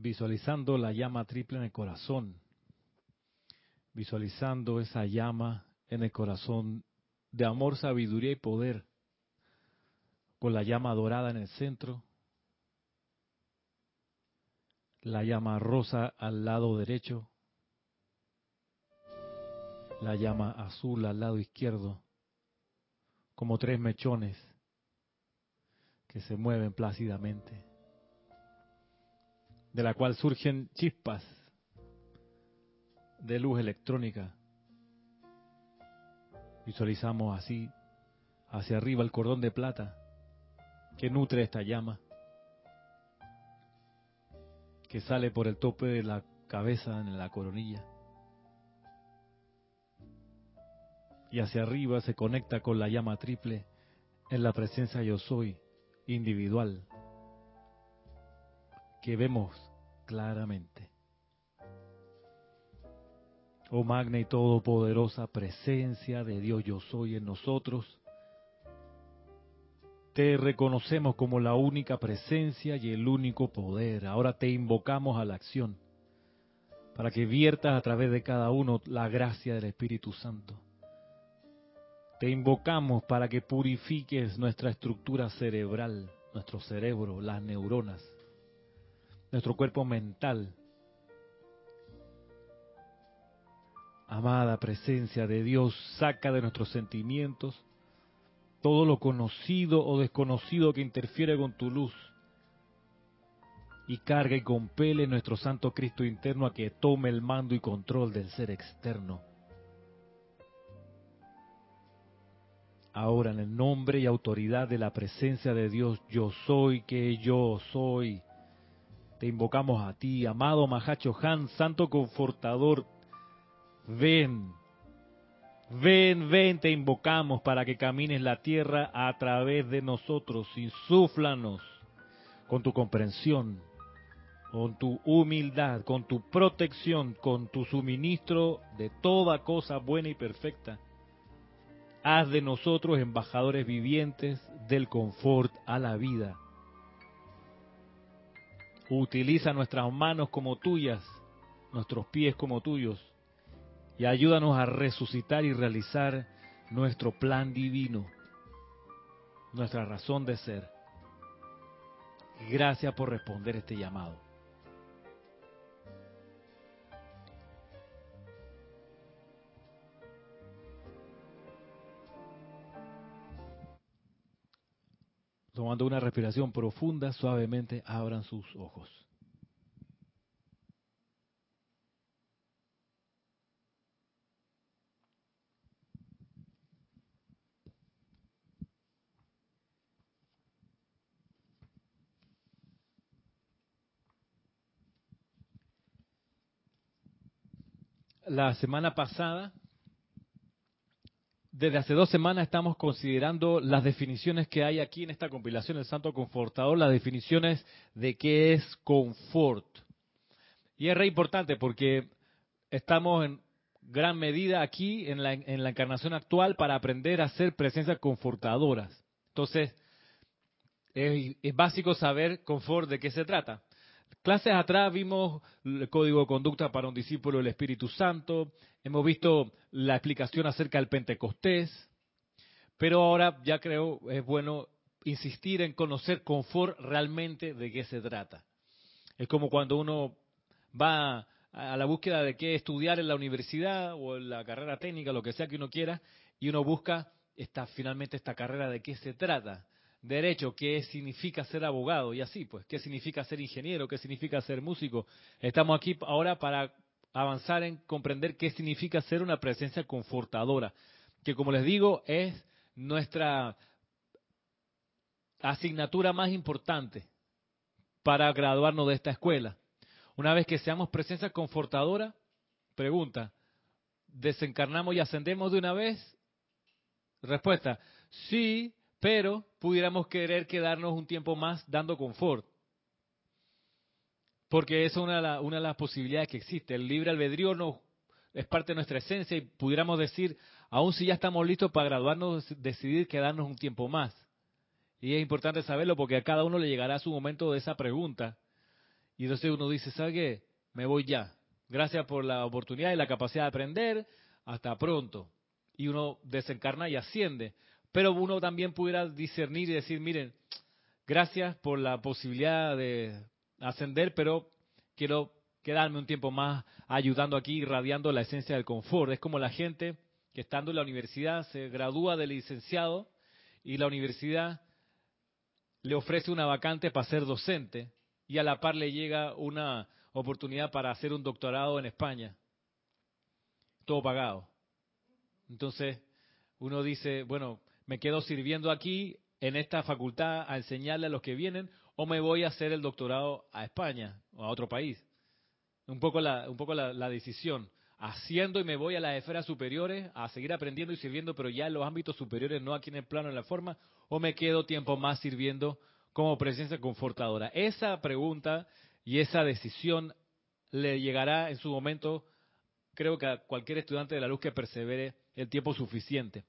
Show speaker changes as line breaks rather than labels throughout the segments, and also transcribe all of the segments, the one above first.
visualizando la llama triple en el corazón, visualizando esa llama en el corazón de amor, sabiduría y poder, con la llama dorada en el centro, la llama rosa al lado derecho, la llama azul al lado izquierdo, como tres mechones que se mueven plácidamente, de la cual surgen chispas de luz electrónica. Visualizamos así hacia arriba el cordón de plata que nutre esta llama, que sale por el tope de la cabeza en la coronilla. Y hacia arriba se conecta con la llama triple en la presencia yo soy individual que vemos claramente. Oh magna y todopoderosa presencia de Dios yo soy en nosotros, te reconocemos como la única presencia y el único poder. Ahora te invocamos a la acción para que viertas a través de cada uno la gracia del Espíritu Santo. Te invocamos para que purifiques nuestra estructura cerebral, nuestro cerebro, las neuronas, nuestro cuerpo mental. Amada presencia de Dios, saca de nuestros sentimientos todo lo conocido o desconocido que interfiere con tu luz y carga y compele nuestro Santo Cristo interno a que tome el mando y control del ser externo. Ahora en el nombre y autoridad de la presencia de Dios, yo soy que yo soy. Te invocamos a ti, amado Mahacho Han, Santo Confortador. Ven, ven, ven, te invocamos para que camines la tierra a través de nosotros. Insúflanos con tu comprensión, con tu humildad, con tu protección, con tu suministro de toda cosa buena y perfecta Haz de nosotros embajadores vivientes del confort a la vida. Utiliza nuestras manos como tuyas, nuestros pies como tuyos, y ayúdanos a resucitar y realizar nuestro plan divino, nuestra razón de ser. Gracias por responder este llamado. Tomando una respiración profunda, suavemente abran sus ojos. La semana pasada desde hace dos semanas estamos considerando las definiciones que hay aquí en esta compilación del Santo Confortador, las definiciones de qué es confort. Y es re importante porque estamos en gran medida aquí en la, en la encarnación actual para aprender a ser presencias confortadoras. Entonces, es, es básico saber confort de qué se trata. Clases atrás vimos el código de conducta para un discípulo del Espíritu Santo, hemos visto la explicación acerca del Pentecostés, pero ahora ya creo es bueno insistir en conocer confort realmente de qué se trata. Es como cuando uno va a la búsqueda de qué estudiar en la universidad o en la carrera técnica, lo que sea que uno quiera, y uno busca esta, finalmente esta carrera de qué se trata derecho, qué significa ser abogado y así, pues, qué significa ser ingeniero, qué significa ser músico. Estamos aquí ahora para avanzar en comprender qué significa ser una presencia confortadora, que como les digo es nuestra asignatura más importante para graduarnos de esta escuela. Una vez que seamos presencia confortadora, pregunta, ¿desencarnamos y ascendemos de una vez? Respuesta, sí, pero pudiéramos querer quedarnos un tiempo más dando confort. Porque esa es una de, las posibilidades que existe. El libre albedrío no, es parte de nuestra esencia y pudiéramos decir, aun si ya estamos listos para graduarnos, decidir quedarnos un tiempo más. Y es importante saberlo porque a cada uno le llegará su momento de esa pregunta. Y entonces uno dice, ¿sabe qué? Me voy ya. Gracias por la oportunidad y la capacidad de aprender. Hasta pronto. Y uno desencarna y asciende. Pero uno también pudiera discernir y decir, miren, gracias por la posibilidad de ascender, pero quiero quedarme un tiempo más ayudando aquí, irradiando la esencia del confort. Es como la gente que estando en la universidad se gradúa de licenciado y la universidad le ofrece una vacante para ser docente y a la par le llega una oportunidad para hacer un doctorado en España. Todo pagado. Entonces, uno dice, bueno, me quedo sirviendo aquí en esta facultad a enseñarle a los que vienen o me voy a hacer el doctorado a España o a otro país. Un poco la, un poco la, decisión. Haciendo y me voy a las esferas superiores a seguir aprendiendo y sirviendo, pero ya en los ámbitos superiores, no aquí en el plano, en la forma, o me quedo tiempo más sirviendo como presencia confortadora? Esa pregunta y esa decisión le llegará en su momento, creo que a cualquier estudiante de la luz que persevere el tiempo suficiente.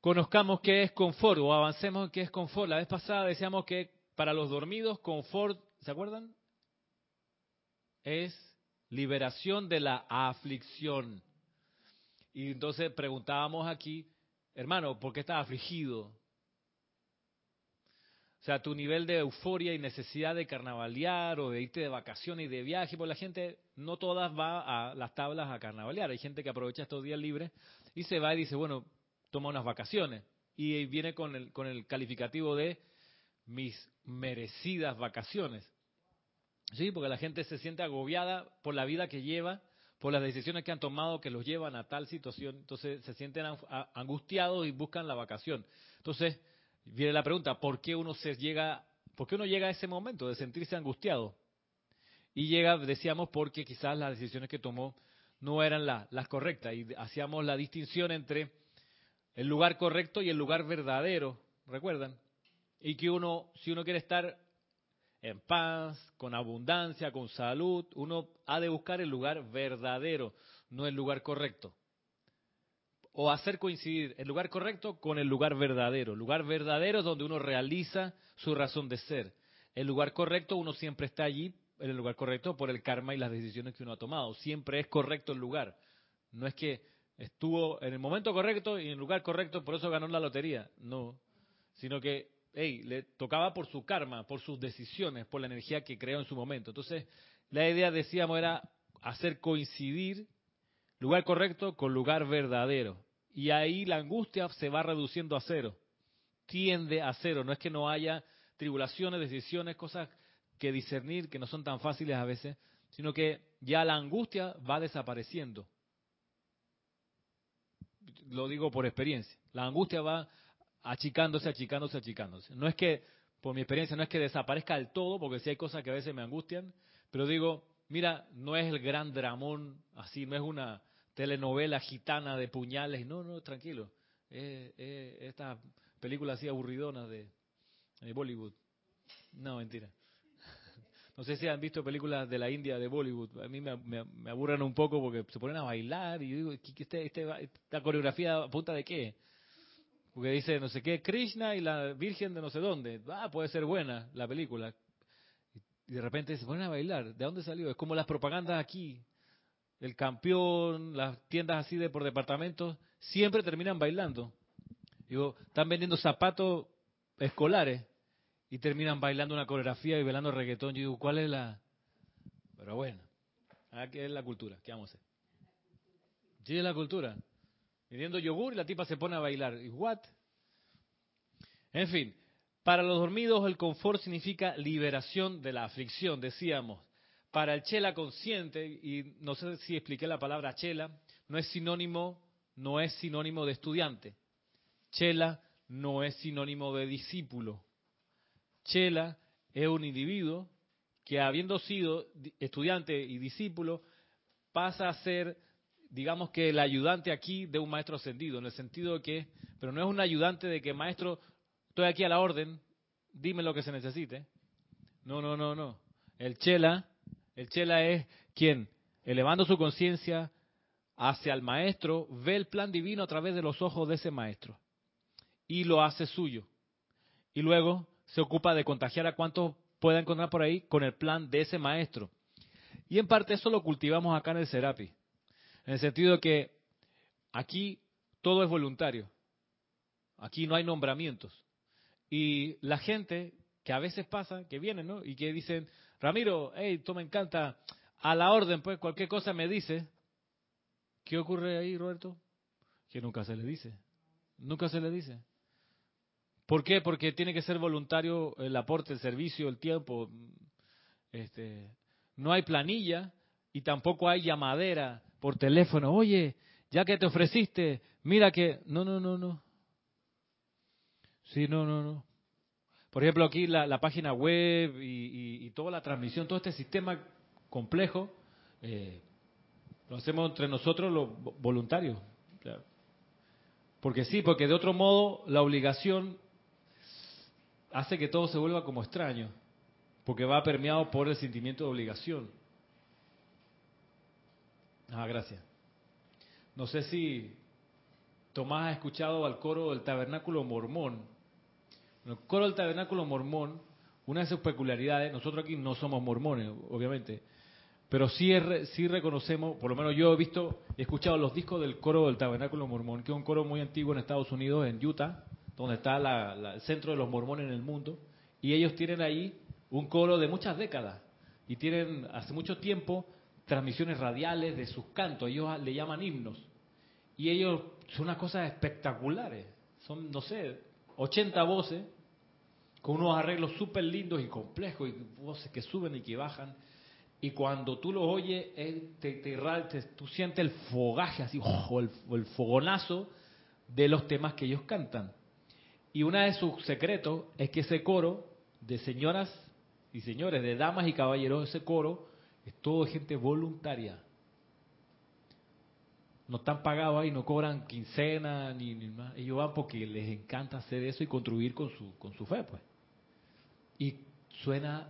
Conozcamos qué es confort o avancemos en qué es confort. La vez pasada decíamos que para los dormidos, confort, ¿se acuerdan? Es liberación de la aflicción. Y entonces preguntábamos aquí, hermano, ¿por qué estás afligido? O sea, tu nivel de euforia y necesidad de carnavalear o de irte de vacaciones y de viaje, pues la gente no todas va a las tablas a carnavalear. Hay gente que aprovecha estos días libres y se va y dice, bueno, toma unas vacaciones. Y viene con el, con el calificativo de mis merecidas vacaciones. Sí, porque la gente se siente agobiada por la vida que lleva, por las decisiones que han tomado que los llevan a tal situación. Entonces se sienten angustiados y buscan la vacación. Entonces, viene la pregunta, ¿por qué uno se llega, por qué uno llega a ese momento de sentirse angustiado? Y llega, decíamos, porque quizás las decisiones que tomó no eran las correctas y hacíamos la distinción entre el lugar correcto y el lugar verdadero, ¿recuerdan? Y que uno, si uno quiere estar en paz, con abundancia, con salud, uno ha de buscar el lugar verdadero, no el lugar correcto o hacer coincidir el lugar correcto con el lugar verdadero. El lugar verdadero es donde uno realiza su razón de ser. El lugar correcto, uno siempre está allí en el lugar correcto por el karma y las decisiones que uno ha tomado. Siempre es correcto el lugar. No es que estuvo en el momento correcto y en el lugar correcto, por eso ganó la lotería. No. Sino que, hey, le tocaba por su karma, por sus decisiones, por la energía que creó en su momento. Entonces, la idea, decíamos, era hacer coincidir lugar correcto con lugar verdadero. Y ahí la angustia se va reduciendo a cero, tiende a cero. No es que no haya tribulaciones, decisiones, cosas que discernir que no son tan fáciles a veces, sino que ya la angustia va desapareciendo. Lo digo por experiencia. La angustia va achicándose, achicándose, achicándose. No es que, por mi experiencia, no es que desaparezca del todo, porque sí hay cosas que a veces me angustian, pero digo, mira, no es el gran dramón así, no es una telenovela gitana de puñales. No, no, tranquilo. Eh, eh, esta película así aburridona de, Bollywood. No, mentira. No sé si han visto películas de la India de Bollywood. A mí me, me, aburren un poco porque se ponen a bailar y yo digo, este, este, ¿esta coreografía punta de qué? Porque dice no sé qué, Krishna y la Virgen de no sé dónde. Ah, puede ser buena la película. Y de repente se ponen a bailar. ¿De dónde salió? Es como las propagandas aquí el campeón, las tiendas así de por departamentos, siempre terminan bailando. Digo, están vendiendo zapatos escolares y terminan bailando una coreografía y bailando reggaetón. Yo digo, ¿cuál es la...? Pero bueno, aquí es la cultura, ¿qué vamos a hacer? Sí, es la cultura. Vendiendo yogur y la tipa se pone a bailar. ¿Y what? En fin, para los dormidos el confort significa liberación de la aflicción, decíamos. Para el chela consciente, y no sé si expliqué la palabra chela, no es sinónimo, no es sinónimo de estudiante. Chela no es sinónimo de discípulo. Chela es un individuo que habiendo sido estudiante y discípulo, pasa a ser, digamos que el ayudante aquí de un maestro ascendido, en el sentido de que, pero no es un ayudante de que maestro, estoy aquí a la orden, dime lo que se necesite. No, no, no, no. El chela el chela es quien, elevando su conciencia hacia el maestro, ve el plan divino a través de los ojos de ese maestro y lo hace suyo. Y luego se ocupa de contagiar a cuantos pueda encontrar por ahí con el plan de ese maestro. Y en parte eso lo cultivamos acá en el Serapi. En el sentido de que aquí todo es voluntario. Aquí no hay nombramientos. Y la gente que a veces pasa, que vienen, ¿no? Y que dicen, Ramiro, hey, tú me encanta, a la orden, pues cualquier cosa me dice. ¿Qué ocurre ahí, Roberto? Que nunca se le dice. Nunca se le dice. ¿Por qué? Porque tiene que ser voluntario el aporte, el servicio, el tiempo. Este, no hay planilla y tampoco hay llamadera por teléfono. Oye, ya que te ofreciste, mira que... No, no, no, no. Sí, no, no, no. Por ejemplo, aquí la, página web y, toda la transmisión, todo este sistema complejo, eh, lo hacemos entre nosotros los voluntarios. Porque sí, porque de otro modo la obligación hace que todo se vuelva como extraño, porque va permeado por el sentimiento de obligación. Ah, gracias. No sé si Tomás ha escuchado al coro del tabernáculo mormón. El coro del tabernáculo mormón, una de sus peculiaridades, nosotros aquí no somos mormones, obviamente, pero sí, sí reconocemos, por lo menos yo he visto, he escuchado los discos del coro del tabernáculo mormón, que es un coro muy antiguo en Estados Unidos, en Utah, donde está el centro de los mormones en el mundo, y ellos tienen ahí un coro de muchas décadas, y tienen hace mucho tiempo transmisiones radiales de sus cantos, ellos le llaman himnos, y ellos son unas cosas espectaculares, son, no sé, 80 voces, con unos arreglos súper lindos y complejos, y voces que suben y que bajan, y cuando tú los oyes, te, te, tú sientes el fogaje, así, o el, el fogonazo de los temas que ellos cantan. Y uno de sus secretos es que ese coro de señoras y señores, de damas y caballeros, ese coro es todo gente voluntaria. No están pagados ahí, no cobran quincena ni, ni más. Ellos van porque les encanta hacer eso y contribuir con su, con su fe, pues. Y suena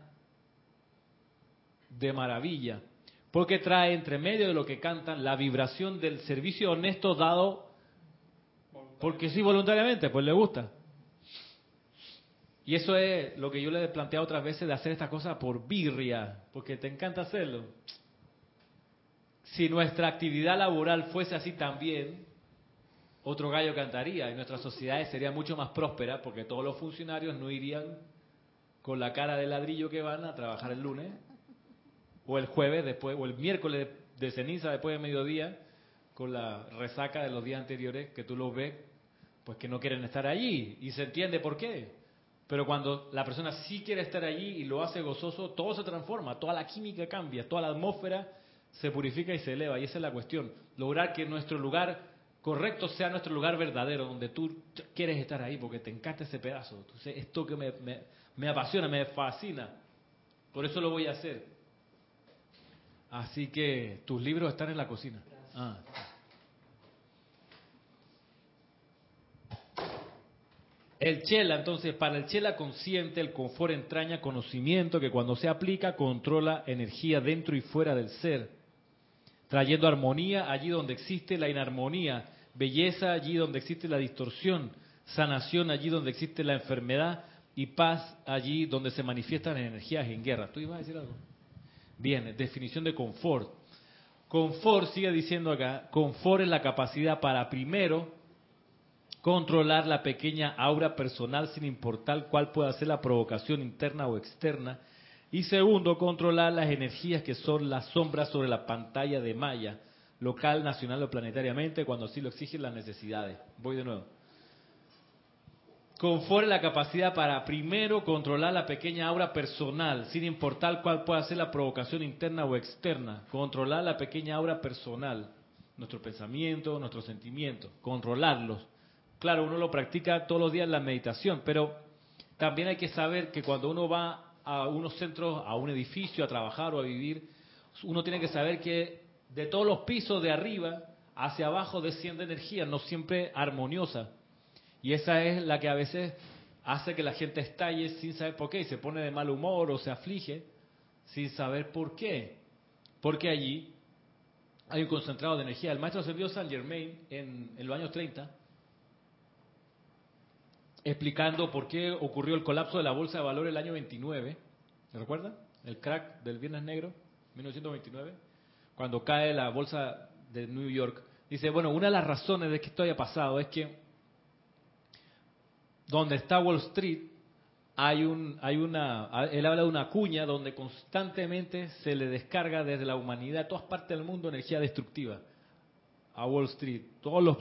de maravilla, porque trae entre medio de lo que cantan la vibración del servicio honesto dado porque sí voluntariamente, pues le gusta. Y eso es lo que yo le he planteado otras veces de hacer esta cosa por birria, porque te encanta hacerlo. Si nuestra actividad laboral fuese así también, otro gallo cantaría y nuestra sociedad sería mucho más próspera porque todos los funcionarios no irían con la cara de ladrillo que van a trabajar el lunes o el jueves después o el miércoles de ceniza después de mediodía con la resaca de los días anteriores que tú los ves pues que no quieren estar allí y se entiende por qué pero cuando la persona sí quiere estar allí y lo hace gozoso, todo se transforma, toda la química cambia, toda la atmósfera se purifica y se eleva. Y esa es la cuestión. Lograr que nuestro lugar correcto sea nuestro lugar verdadero, donde tú quieres estar ahí porque te encanta ese pedazo. Entonces, esto que me, me, apasiona, me fascina. Por eso lo voy a hacer. Así que tus libros están en la cocina. Ah. El chela, entonces, para el chela consciente, el confort entraña conocimiento que cuando se aplica controla energía dentro y fuera del ser, trayendo armonía allí donde existe la inarmonía, belleza allí donde existe la distorsión, sanación allí donde existe la enfermedad y paz allí donde se manifiestan energías en guerra. ¿Tú ibas a decir algo? Bien, definición de confort. Confort, sigue diciendo acá, confort es la capacidad para primero controlar la pequeña aura personal sin importar cuál pueda ser la provocación interna o externa. Y segundo, controlar las energías que son las sombras sobre la pantalla de malla, local, nacional o planetariamente, cuando así lo exigen las necesidades. Voy de nuevo. Conforme la capacidad para primero controlar la pequeña aura personal, sin importar cuál pueda ser la provocación interna o externa. Controlar la pequeña aura personal, nuestro pensamiento, nuestros sentimientos, controlarlos Claro, uno lo practica todos los días en la meditación, pero también hay que saber que cuando uno va a unos centros, a un edificio, a trabajar o a vivir, uno tiene que saber que de todos los pisos de arriba hacia abajo desciende energía, no siempre armoniosa. Y esa es la que a veces hace que la gente estalle sin saber por qué y se pone de mal humor o se aflige sin saber por qué. Porque allí hay un concentrado de energía. El maestro ascendido San Germain en los años 30 explicando por qué ocurrió el colapso de la bolsa de valores el año 29, ¿Se recuerda? El crack del Viernes Negro, 1929, cuando cae la bolsa de New York. Dice, bueno, una de las razones de que esto haya pasado es que donde está Wall Street hay un, hay una, él habla de una cuña donde constantemente se le descarga desde la humanidad, todas partes del mundo, energía destructiva a Wall Street. Todos los,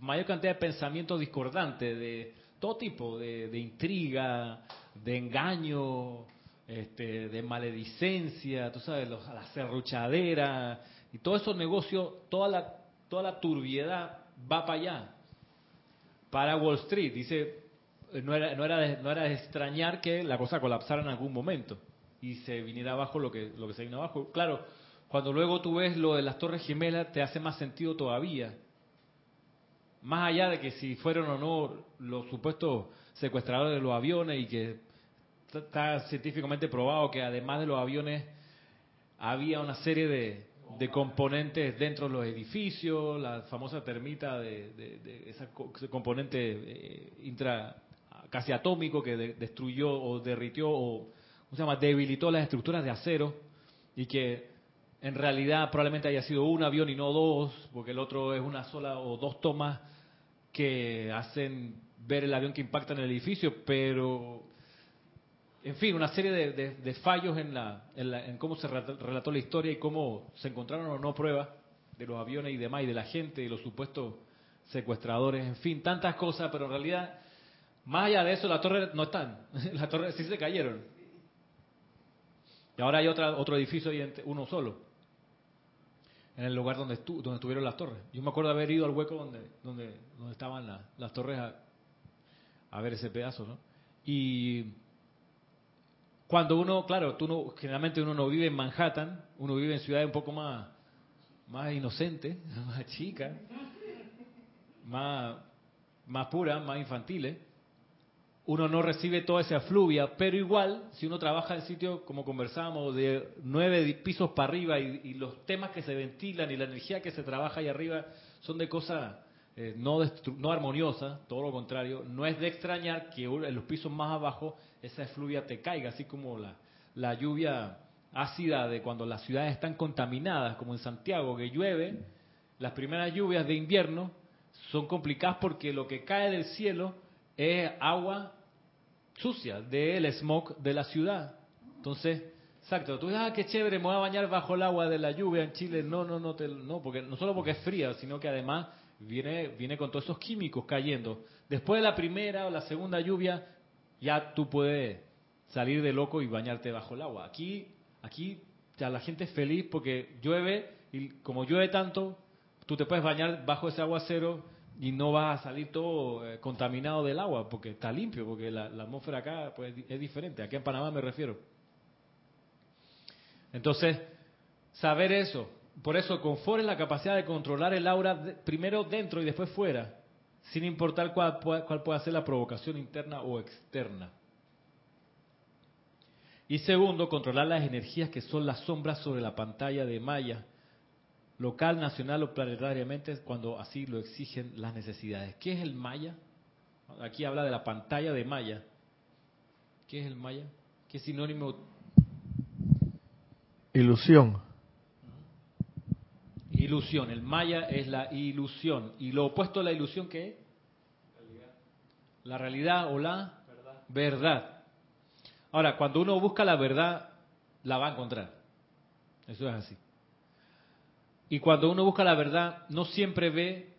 mayor cantidad de pensamientos discordantes de todo tipo, de, intriga, de engaño, este, de maledicencia, tú sabes, los, la serruchadera y todos esos negocios, toda la, toda la turbiedad va para allá, para Wall Street. Dice, no era, no, era de, no era de extrañar que la cosa colapsara en algún momento y se viniera abajo lo que, lo que se vino abajo. Claro, cuando luego tú ves lo de las Torres Gemelas, te hace más sentido todavía. Más allá de que si fueron o no los supuestos secuestradores de los aviones y que está científicamente probado que además de los aviones había una serie de, componentes dentro de los edificios, la famosa termita de, ese componente eh, intra casi atómico que destruyó o derritió o se llama? debilitó las estructuras de acero y que en realidad probablemente haya sido un avión y no dos, porque el otro es una sola o dos tomas que hacen ver el avión que impacta en el edificio, pero en fin, una serie de, fallos en, la, en, cómo se relató la historia y cómo se encontraron o no pruebas de los aviones y demás, y de la gente y los supuestos secuestradores, en fin, tantas cosas, pero en realidad, más allá de eso, las torres no están, las torres sí se cayeron. Y ahora hay otra, otro edificio y uno solo en el lugar donde, estu donde estuvieron las torres. Yo me acuerdo haber ido al hueco donde, donde, donde estaban las torres a, ver ese pedazo, ¿no? Y cuando uno, claro, tú no, generalmente uno no vive en Manhattan, uno vive en ciudades un poco más, más inocentes, más chicas, más, más puras, más infantiles uno no recibe toda esa fluvia, pero igual, si uno trabaja en sitios, como conversábamos, de nueve pisos para arriba y, los temas que se ventilan y la energía que se trabaja ahí arriba son de cosas eh, no, no armoniosas, todo lo contrario, no es de extrañar que en los pisos más abajo esa fluvia te caiga, así como la, la lluvia ácida de cuando las ciudades están contaminadas, como en Santiago, que llueve, las primeras lluvias de invierno son complicadas porque lo que cae del cielo es agua sucia del smog de la ciudad. Entonces, exacto, tú dices, ah, qué chévere, me voy a bañar bajo el agua de la lluvia en Chile. No, no, no, no, porque no solo porque es fría, sino que además viene, viene con todos esos químicos cayendo. Después de la primera o la segunda lluvia, ya tú puedes salir de loco y bañarte bajo el agua. Aquí, aquí ya la gente es feliz porque llueve y como llueve tanto, tú te puedes bañar bajo ese aguacero y no va a salir todo eh, contaminado del agua porque está limpio, porque la, atmósfera acá pues, es diferente, aquí en Panamá me refiero. Entonces, saber eso, por eso confort es la capacidad de controlar el aura primero dentro y después fuera, sin importar cuál, cuál pueda ser la provocación interna o externa. Y segundo, controlar las energías que son las sombras sobre la pantalla de Maya local, nacional o planetariamente cuando así lo exigen las necesidades. ¿Qué es el Maya? Aquí habla de la pantalla de Maya. ¿Qué es el Maya? ¿Qué sinónimo?
Ilusión.
Ilusión. El Maya es la ilusión. ¿Y lo opuesto a la ilusión qué es? La realidad o la verdad. verdad. Ahora, cuando uno busca la verdad, la va a encontrar. Eso es así. Y cuando uno busca la verdad, no siempre ve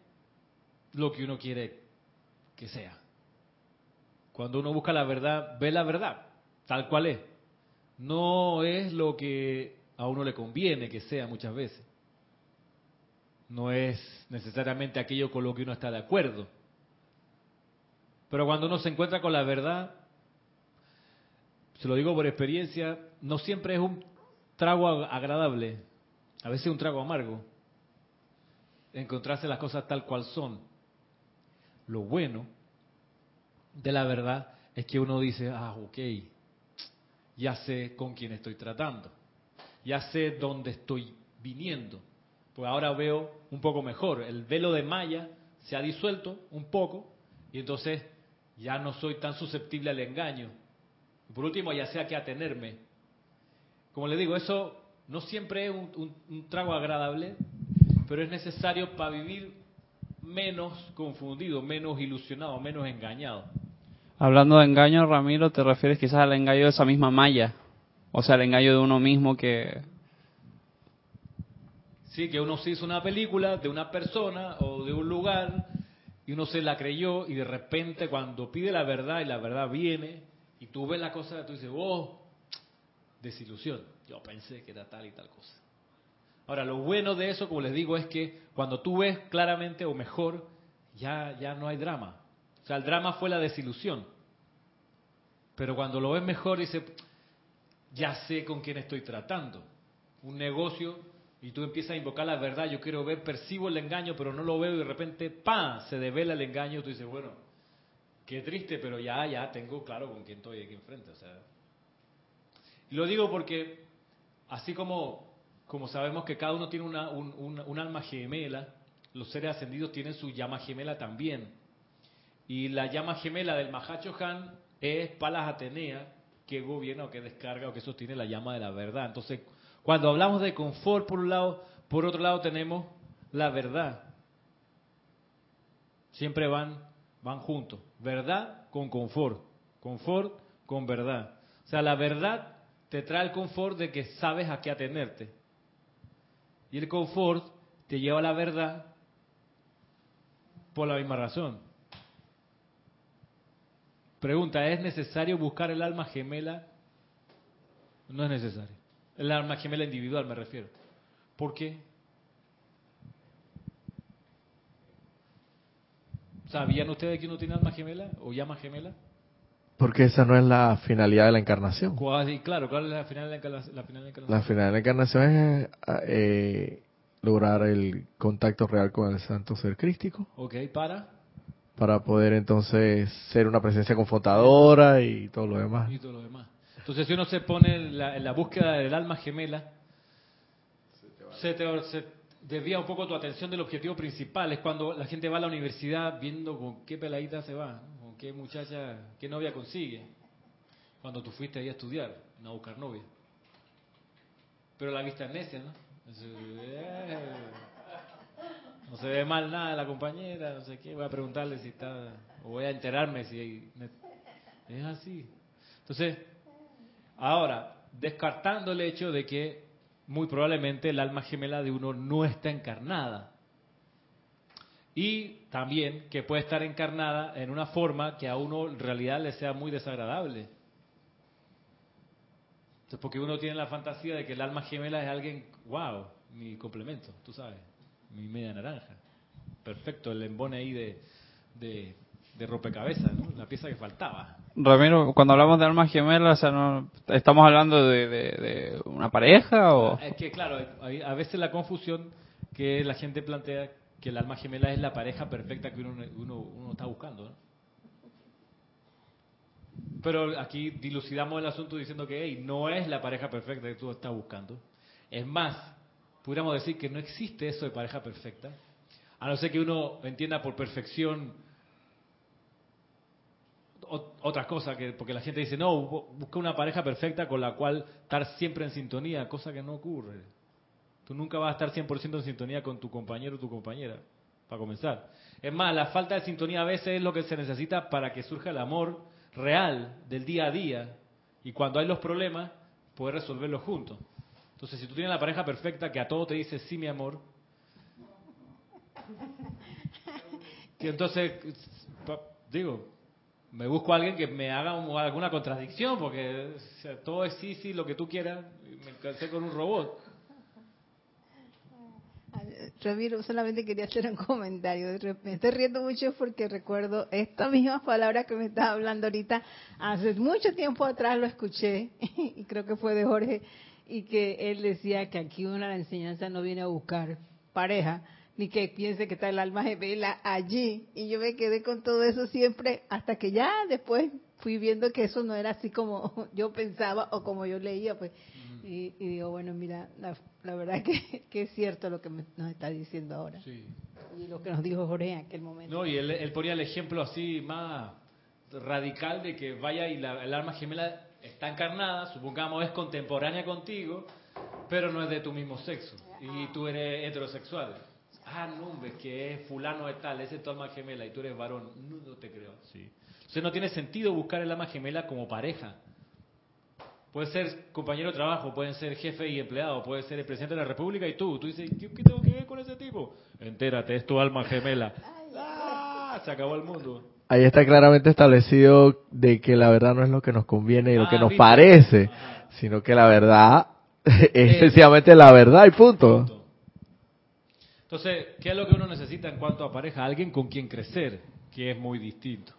lo que uno quiere que sea. Cuando uno busca la verdad, ve la verdad, tal cual es. No es lo que a uno le conviene que sea muchas veces. No es necesariamente aquello con lo que uno está de acuerdo. Pero cuando uno se encuentra con la verdad, se lo digo por experiencia, no siempre es un trago agradable a veces un trago amargo, encontrarse las cosas tal cual son. Lo bueno de la verdad es que uno dice, ah, ok, ya sé con quién estoy tratando, ya sé dónde estoy viniendo, pues ahora veo un poco mejor, el velo de Maya se ha disuelto un poco y entonces ya no soy tan susceptible al engaño. por último, ya sé a qué atenerme. Como le digo, eso no siempre es un, trago agradable, pero es necesario para vivir menos confundido, menos ilusionado, menos engañado.
Hablando de engaño, Ramiro, ¿te refieres quizás al engaño de esa misma malla? O sea, el engaño de uno mismo que...
Sí, que uno se hizo una película de una persona o de un lugar y uno se la creyó y de repente cuando pide la verdad y la verdad viene y tú ves la cosa, tú dices, oh, desilusión. Yo pensé que era tal y tal cosa. Ahora, lo bueno de eso, como les digo, es que cuando tú ves claramente o mejor, ya, ya no hay drama. O sea, el drama fue la desilusión. Pero cuando lo ves mejor, dice, ya sé con quién estoy tratando. Un negocio y tú empiezas a invocar la verdad, yo quiero ver, percibo el engaño, pero no lo veo y de repente, ¡pam!, se devela el engaño, tú dices, bueno, qué triste, pero ya, ya tengo claro con quién estoy aquí enfrente. O sea, lo digo porque, así como, como sabemos que cada uno tiene una, un, alma gemela, los seres ascendidos tienen su llama gemela también. Y la llama gemela del Mahacho Han es Palas Atenea, que gobierna o que descarga o que sostiene la llama de la verdad. Entonces, cuando hablamos de confort por un lado, por otro lado tenemos la verdad. Siempre van, van juntos. Verdad con confort. Confort con verdad. O sea, la verdad te trae el confort de que sabes a qué atenerte. Y el confort te lleva a la verdad por la misma razón. Pregunta, ¿es necesario buscar el alma gemela? No es necesario. El alma gemela individual me refiero. ¿Por qué? ¿Sabían ustedes que uno tiene alma gemela o llama gemela?
Porque esa no es la finalidad de la encarnación.
claro, ¿cuál es la finalidad de la, encarnación?
La finalidad de la encarnación es eh, lograr el contacto real con el santo ser crístico.
Ok, ¿para?
Para poder entonces ser una presencia confrontadora y todo lo demás.
Y todo lo demás. Entonces, si uno se pone en la, búsqueda del alma gemela, se, te, se desvía un poco tu atención del objetivo principal. Es cuando la gente va a la universidad viendo con qué peladita se va qué muchacha, qué novia consigue cuando tú fuiste ahí a estudiar, a buscar novia. Pero la vista es necia, ¿no? Eh, no se ve mal nada la compañera, no sé qué, voy a preguntarle si está, o voy a enterarme si es así. Entonces, ahora, descartando el hecho de que muy probablemente el alma gemela de uno no está encarnada, y también que puede estar encarnada en una forma que a uno en realidad le sea muy desagradable. Entonces, porque uno tiene la fantasía de que el alma gemela es alguien, wow, mi complemento, tú sabes, mi media naranja. Perfecto, el embone ahí de, de, de rompecabezas, ¿no? la pieza que faltaba.
Ramiro, cuando hablamos de alma gemela, o sea, no, ¿estamos hablando de, de, una pareja o...?
Es que, claro, a veces la confusión que la gente plantea que el alma gemela es la pareja perfecta que uno, está buscando. Pero aquí dilucidamos el asunto diciendo que hey, no es la pareja perfecta que tú estás buscando. Es más, pudiéramos decir que no existe eso de pareja perfecta, a no ser que uno entienda por perfección otra cosa, que, porque la gente dice, no, busca una pareja perfecta con la cual estar siempre en sintonía, cosa que no ocurre. Tú nunca vas a estar 100% en sintonía con tu compañero o tu compañera, para comenzar. Es más, la falta de sintonía a veces es lo que se necesita para que surja el amor real del día a día. Y cuando hay los problemas, poder resolverlos juntos. Entonces, si tú tienes la pareja perfecta que a todo te dice sí, mi amor, que entonces, digo, me busco a alguien que me haga alguna contradicción, porque todo es sí, sí, lo que tú quieras, me cansé con un robot.
Ramiro, solamente quería hacer un comentario. Me estoy riendo mucho porque recuerdo estas mismas palabras que me estaba hablando ahorita. Hace mucho tiempo atrás lo escuché y creo que fue de Jorge y que él decía que aquí una la enseñanza no viene a buscar pareja ni que piense que está el alma gemela allí. Y yo me quedé con todo eso siempre hasta que ya después fui viendo que eso no era así como yo pensaba o como yo leía, pues y, digo, bueno, mira, la, verdad que, que, es cierto lo que nos está diciendo ahora. Sí. Y lo que nos dijo Jorge en aquel momento.
No, y él, ponía el ejemplo así más radical de que vaya y la, el alma gemela está encarnada, supongamos es contemporánea contigo, pero no es de tu mismo sexo y tú eres heterosexual. Ah, no, ves que es fulano de tal, ese es tu alma gemela y tú eres varón. No, no te creo. Sí. Entonces no tiene sentido buscar el alma gemela como pareja. Puede ser compañero de trabajo, pueden ser jefe y empleado, puede ser el presidente de la República y tú. Tú dices, ¿qué, qué tengo que ver con ese tipo? Entérate, es tu alma gemela. ¡Ah! Se acabó el mundo.
Ahí está claramente establecido de que la verdad no es lo que nos conviene y lo que
Ah,
nos
¿viste?
parece, sino que la verdad es sencillamente la verdad y punto.
Punto. Entonces, ¿qué es lo que uno necesita en cuanto a pareja? Alguien con quien crecer, que es muy distinto.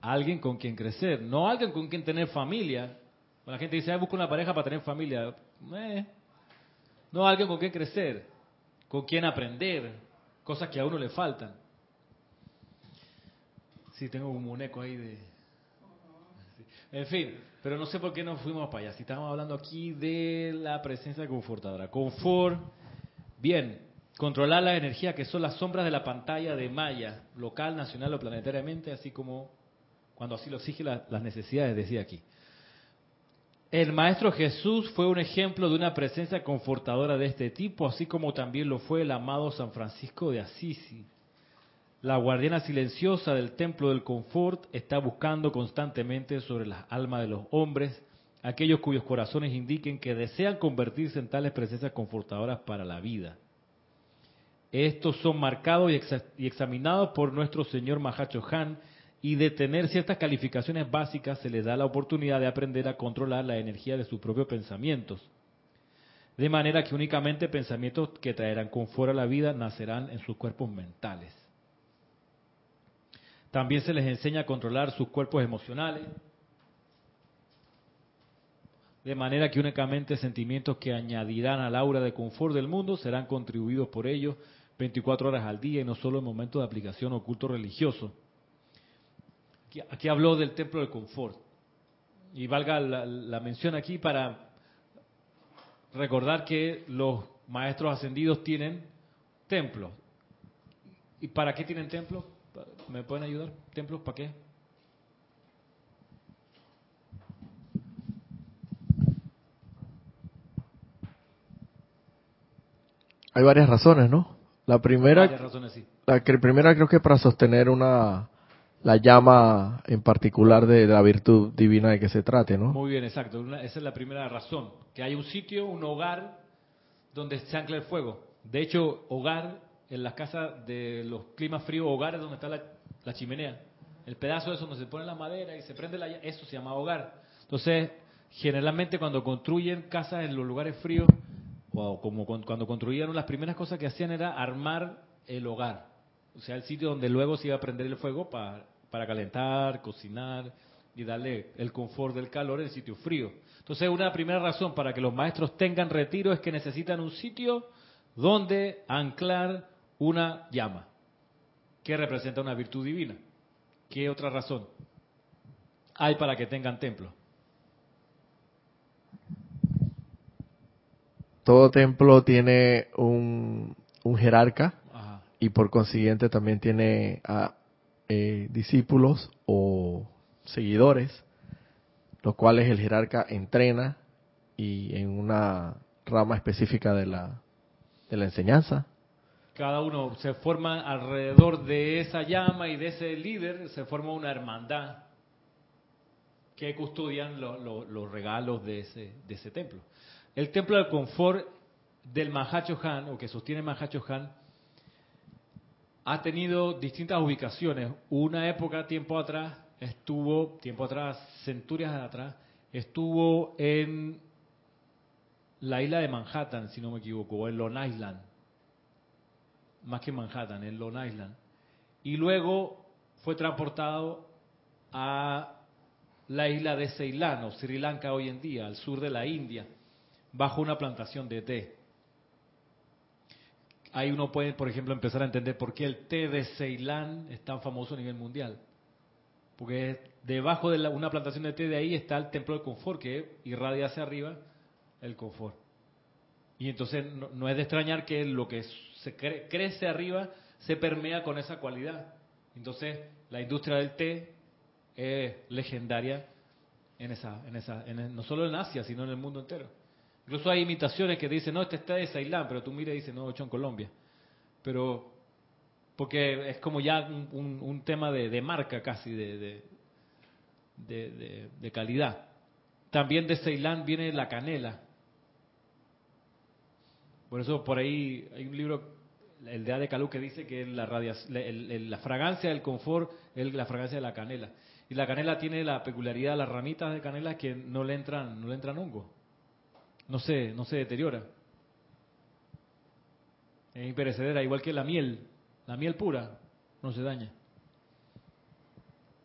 Alguien con quien crecer, no alguien con quien tener familia. Cuando la gente dice, "Ay, busco una pareja para tener familia. Eh. No, alguien con quien crecer, con quien aprender, cosas que a uno le faltan. Sí, tengo un eco ahí de... En fin, pero no sé por qué nos fuimos para allá. Si estábamos hablando aquí de la presencia confortadora. Confort, bien, controlar la energía que son las sombras de la pantalla de Maya, local, nacional o planetariamente, así como cuando así lo exige la- las necesidades, decía aquí. El Maestro Jesús fue un ejemplo de una presencia confortadora de este tipo, así como también lo fue el amado San Francisco de Asisi. La guardiana silenciosa del templo del confort está buscando constantemente sobre las almas de los hombres, aquellos cuyos corazones indiquen que desean convertirse en tales presencias confortadoras para la vida. Estos son marcados y, y examinados por nuestro señor Mahacho Han y de tener ciertas calificaciones básicas se les da la oportunidad de aprender a controlar la energía de sus propios pensamientos. De manera que únicamente pensamientos que traerán confort a la vida nacerán en sus cuerpos mentales. También se les enseña a controlar sus cuerpos emocionales, de manera que únicamente sentimientos que añadirán al aura de confort del mundo serán contribuidos por ellos 24 horas al día y no solo en momentos de aplicación o culto religioso. Aquí, habló del templo del confort. Y valga la, la mención aquí para recordar que los maestros ascendidos tienen templos. ¿Y para qué tienen templos? ¿Me pueden ayudar? ¿Templos para qué?
Hay varias razones, ¿no? La primera,
razones sí.
la que primera creo que para sostener una la llama en particular de, la virtud divina de que se trate, ¿no?
Muy bien, exacto. Esa es la primera razón. Que hay un sitio, un hogar, donde se ancla el fuego. De hecho, hogar, en las casas de los climas fríos, hogares donde está la, chimenea. El pedazo de eso donde se pone la madera y se prende la ll- eso se llama hogar. Entonces, generalmente cuando construyen casas en los lugares fríos, o como cuando construían, las primeras cosas que hacían era armar el hogar. O sea, el sitio donde luego se iba a prender el fuego pa- para calentar, cocinar y darle el confort del calor en sitio frío. Entonces, una primera razón para que los maestros tengan retiro es que necesitan un sitio donde anclar una llama, que representa una virtud divina. ¿Qué otra razón hay para que tengan templo?
Todo templo tiene un, un jerarca. Y por consiguiente también tiene eh, discípulos o seguidores, los cuales el jerarca entrena y en una rama específica de la, de la enseñanza.
Cada uno se forma alrededor de esa llama y de ese líder, se forma una hermandad que custodian lo- lo- los regalos de ese, de ese templo. El templo del confort del Mahacho Han, o que sostiene Mahacho Han, ha tenido distintas ubicaciones. Una época, tiempo atrás, estuvo, tiempo atrás, centurias atrás, estuvo en la isla de Manhattan, si no me equivoco, o en Long Island más que Manhattan, en Long Island. Y luego fue transportado a la isla de Ceilán o Sri Lanka hoy en día, al sur de la India, bajo una plantación de té. Ahí uno puede, por ejemplo, empezar a entender por qué el té de Ceilán es tan famoso a nivel mundial. Porque debajo de la- una plantación de té de ahí está el templo del confort, que irradia hacia arriba el confort. Y entonces no, es de extrañar que lo que se cre- crece arriba se permea con esa cualidad. Entonces la industria del té es legendaria en esa, en esa, en no solo en Asia, sino en el mundo entero. Incluso hay imitaciones que dicen, no, este está de Ceilán, pero tú miras y dices, no, hecho en Colombia. Pero, porque es como ya un, tema de, marca casi, de, de, de, calidad. También de Ceilán viene la canela. Por eso por ahí hay un libro, el de Ade Calú, que dice que la, fragancia del confort es la fragancia de la canela. Y la canela tiene la peculiaridad, las ramitas de canela que no le entran, no le entran hongos no se, no se deteriora. Es imperecedera, igual que la miel. La miel pura no se daña.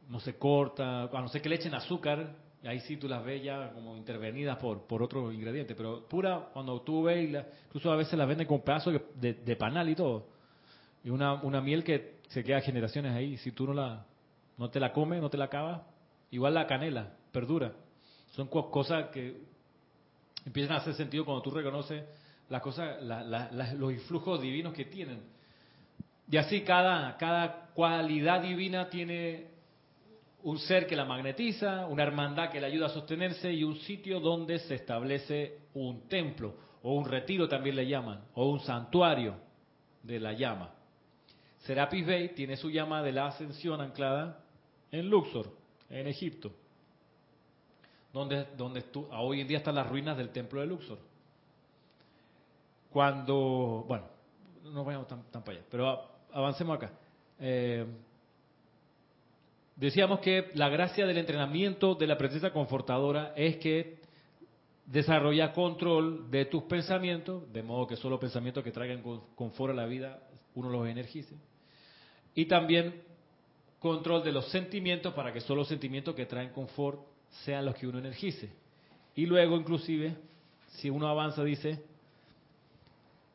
No se corta, a no ser que le echen azúcar, y ahí sí tú las ves ya como intervenidas por, por otros ingredientes. Pero pura, cuando tú ves, incluso a veces las venden con pedazos de, de, panal y todo. Y una, una miel que se queda generaciones ahí. Si tú no, la, no te la comes, no te la acabas. Igual la canela, perdura. Son cosas que empiezan a hacer sentido cuando tú reconoces las cosas, los influjos divinos que tienen. Y así cada, cada cualidad divina tiene un ser que la magnetiza, una hermandad que la ayuda a sostenerse y un sitio donde se establece un templo o un retiro también le llaman, o un santuario de la llama. Serapis Bey tiene su llama de la ascensión anclada en Luxor, en Egipto donde, donde hoy en día están las ruinas del templo de Luxor. Cuando, bueno, no vayamos tan, tan para allá, pero avancemos acá. Eh, decíamos que la gracia del entrenamiento de la presencia confortadora es que desarrolla control de tus pensamientos, de modo que solo pensamientos que traigan confort a la vida uno los energice. Y también control de los sentimientos para que solo sentimientos que traen confort sean los que uno energice. Y luego, inclusive, si uno avanza, dice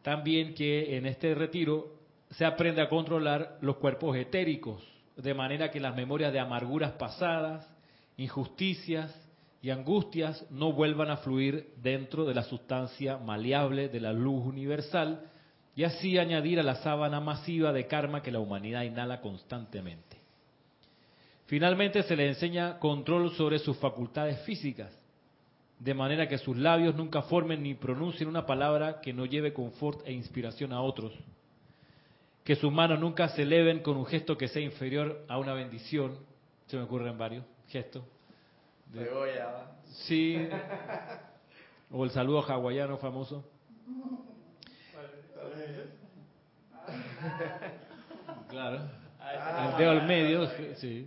también que en este retiro se aprende a controlar los cuerpos etéricos, de manera que las memorias de amarguras pasadas, injusticias y angustias no vuelvan a fluir dentro de la sustancia maleable de la luz universal y así añadir a la sábana masiva de karma que la humanidad inhala constantemente. Finalmente se le enseña control sobre sus facultades físicas, de manera que sus labios nunca formen ni pronuncien una palabra que no lleve confort e inspiración a otros, que sus manos nunca se eleven con un gesto que sea inferior a una bendición, se me ocurren varios gestos.
De...
Sí. O el saludo hawaiano famoso. Claro. El dedo al medio, sí.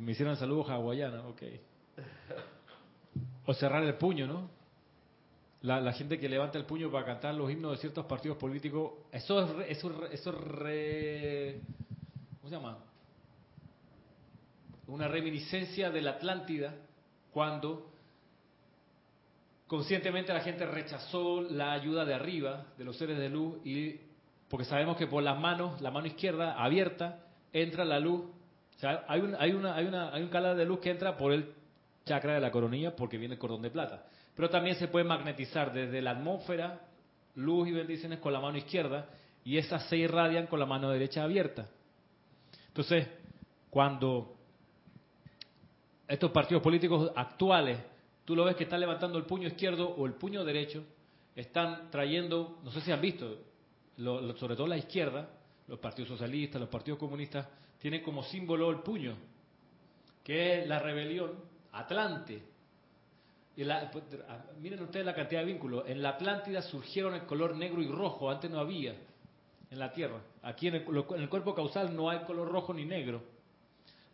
Que me hicieran saludos hawaianos, ok. O cerrar el puño, ¿no? La, gente que levanta el puño para cantar los himnos de ciertos partidos políticos, eso es, eso, eso re, ¿cómo se llama? Una reminiscencia de la Atlántida cuando conscientemente la gente rechazó la ayuda de arriba, de los seres de luz, y porque sabemos que por las manos, la mano izquierda abierta, entra la luz sea, hay un, hay, una, hay, una, hay un de luz que entra por el chakra de la coronilla porque viene el cordón de plata. Pero también se puede magnetizar desde la atmósfera luz y bendiciones con la mano izquierda y esas se irradian con la mano derecha abierta. Entonces, cuando estos partidos políticos actuales, tú lo ves que están levantando el puño izquierdo o el puño derecho, están trayendo, no sé si han visto, sobre todo la izquierda, los partidos socialistas, los partidos comunistas, tiene como símbolo el puño, que es la rebelión Atlante. Y pues, miren ustedes la cantidad de vínculos. En la Atlántida surgieron el color negro y rojo, antes no había en la Tierra. Aquí en el, cuerpo causal no hay color rojo ni negro.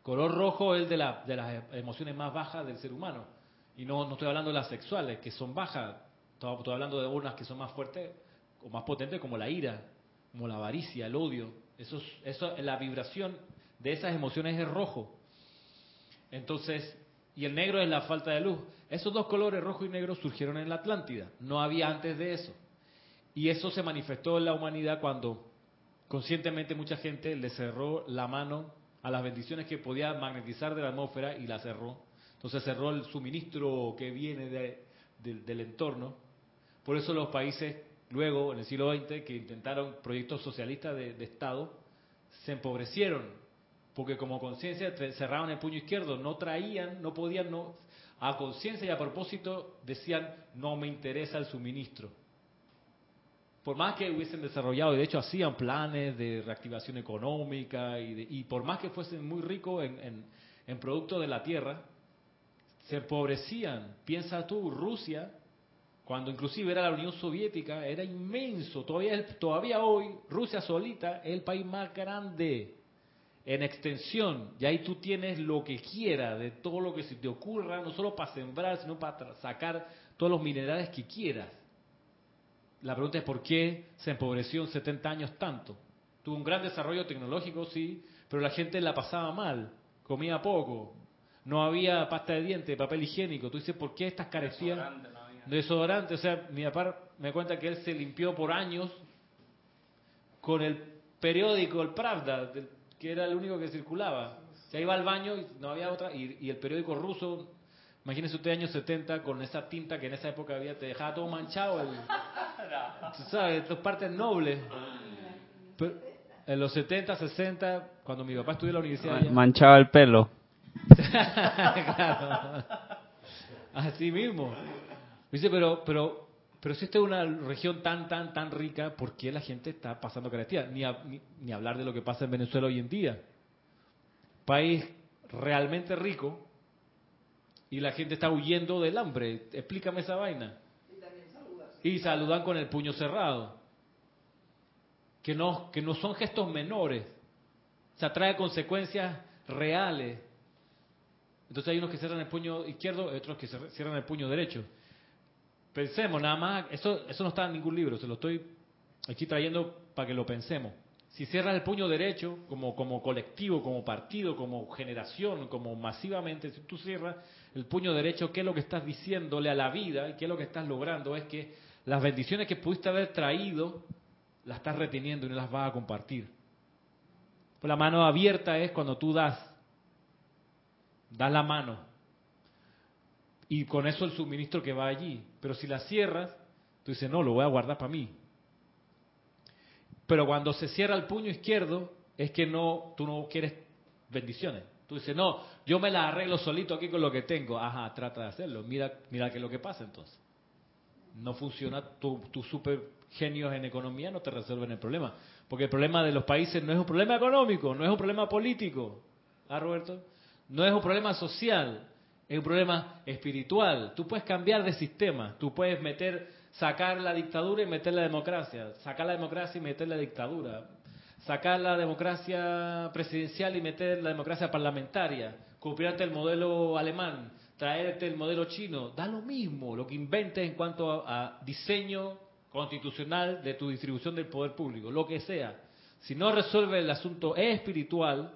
Color rojo es de, la, de las emociones más bajas del ser humano. Y no, no estoy hablando de las sexuales, que son bajas. Estoy, hablando de unas que son más fuertes o más potentes, como la ira, como la avaricia, el odio. Eso, eso, la vibración de esas emociones es rojo. Entonces, y el negro es la falta de luz. Esos dos colores, rojo y negro, surgieron en la Atlántida. No había antes de eso. Y eso se manifestó en la humanidad cuando conscientemente mucha gente le cerró la mano a las bendiciones que podía magnetizar de la atmósfera y la cerró. Entonces cerró el suministro que viene del entorno. Por eso los países luego, en el siglo XX, que intentaron proyectos socialistas de Estado, se empobrecieron porque como conciencia cerraban el puño izquierdo, no traían, no podían, no, a conciencia y a propósito decían, no me interesa el suministro. Por más que hubiesen desarrollado, y de hecho hacían planes de reactivación económica, y, por más que fuesen muy ricos en productos de la tierra, se empobrecían. Piensa tú, Rusia, cuando inclusive era la Unión Soviética, era inmenso. Todavía, todavía hoy, Rusia solita es el país más grande en extensión. Y ahí tú tienes lo que quieras, de todo lo que se te ocurra, no solo para sembrar, sino para sacar todos los minerales que quieras. La pregunta es por qué se empobreció en 70 años tanto. Tuvo un gran desarrollo tecnológico, sí, pero la gente la pasaba mal, comía poco, no había pasta de dientes, papel higiénico. Tú dices, ¿por qué estas carecían? desodorante. O sea, mi papá me cuenta que él se limpió por años con el periódico, el Pravda, que era el único que circulaba. Se iba al baño y no había otra. Y, el periódico ruso, imagínese usted años 70 con esa tinta que en esa época había, te dejaba todo manchado. El, tú sabes, estas partes nobles. en los 70, 60, cuando mi papá estudió en la universidad.
Manchaba el pelo.
claro. Así mismo. Dice, pero, pero, pero si esta es una región tan, tan, tan rica, ¿por qué la gente está pasando carestía? Ni, ni, hablar de lo que pasa en Venezuela hoy en día. País realmente rico y la gente está huyendo del hambre. Explícame esa vaina. Y, saludan con el puño cerrado. Que no, que no son gestos menores. O sea, trae consecuencias reales. Entonces hay unos que cierran el puño izquierdo y otros que cierran el puño derecho. Pensemos nada más, eso, eso no está en ningún libro, se lo estoy aquí trayendo para que lo pensemos. Si cierras el puño derecho, como, como colectivo, como partido, como generación, como masivamente, si tú cierras el puño derecho, ¿qué es lo que estás diciéndole a la vida y qué es lo que estás logrando? Es que las bendiciones que pudiste haber traído, las estás reteniendo y no las vas a compartir. Pues la mano abierta es cuando tú das, das la mano, y con eso el suministro que va allí. Pero si la cierras, tú dices, no, lo voy a guardar para mí. Pero cuando se cierra el puño izquierdo, es que no, tú no quieres bendiciones. Tú dices, no, yo me la arreglo solito aquí con lo que tengo. Ajá, trata de hacerlo. Mira, mira qué es lo que pasa entonces. No funciona, tus tu super genios en economía no te resuelven el problema. Porque el problema de los países no es un problema económico, no es un problema político. ¿Ah, Roberto? No es un problema social, es un problema espiritual. Tú puedes cambiar de sistema, tú puedes meter, sacar la dictadura y meter la democracia, sacar la democracia y meter la dictadura, sacar la democracia presidencial y meter la democracia parlamentaria, copiarte el modelo alemán, traerte el modelo chino, da lo mismo lo que inventes en cuanto a, a diseño constitucional de tu distribución del poder público, lo que sea. Si no resuelve el asunto espiritual,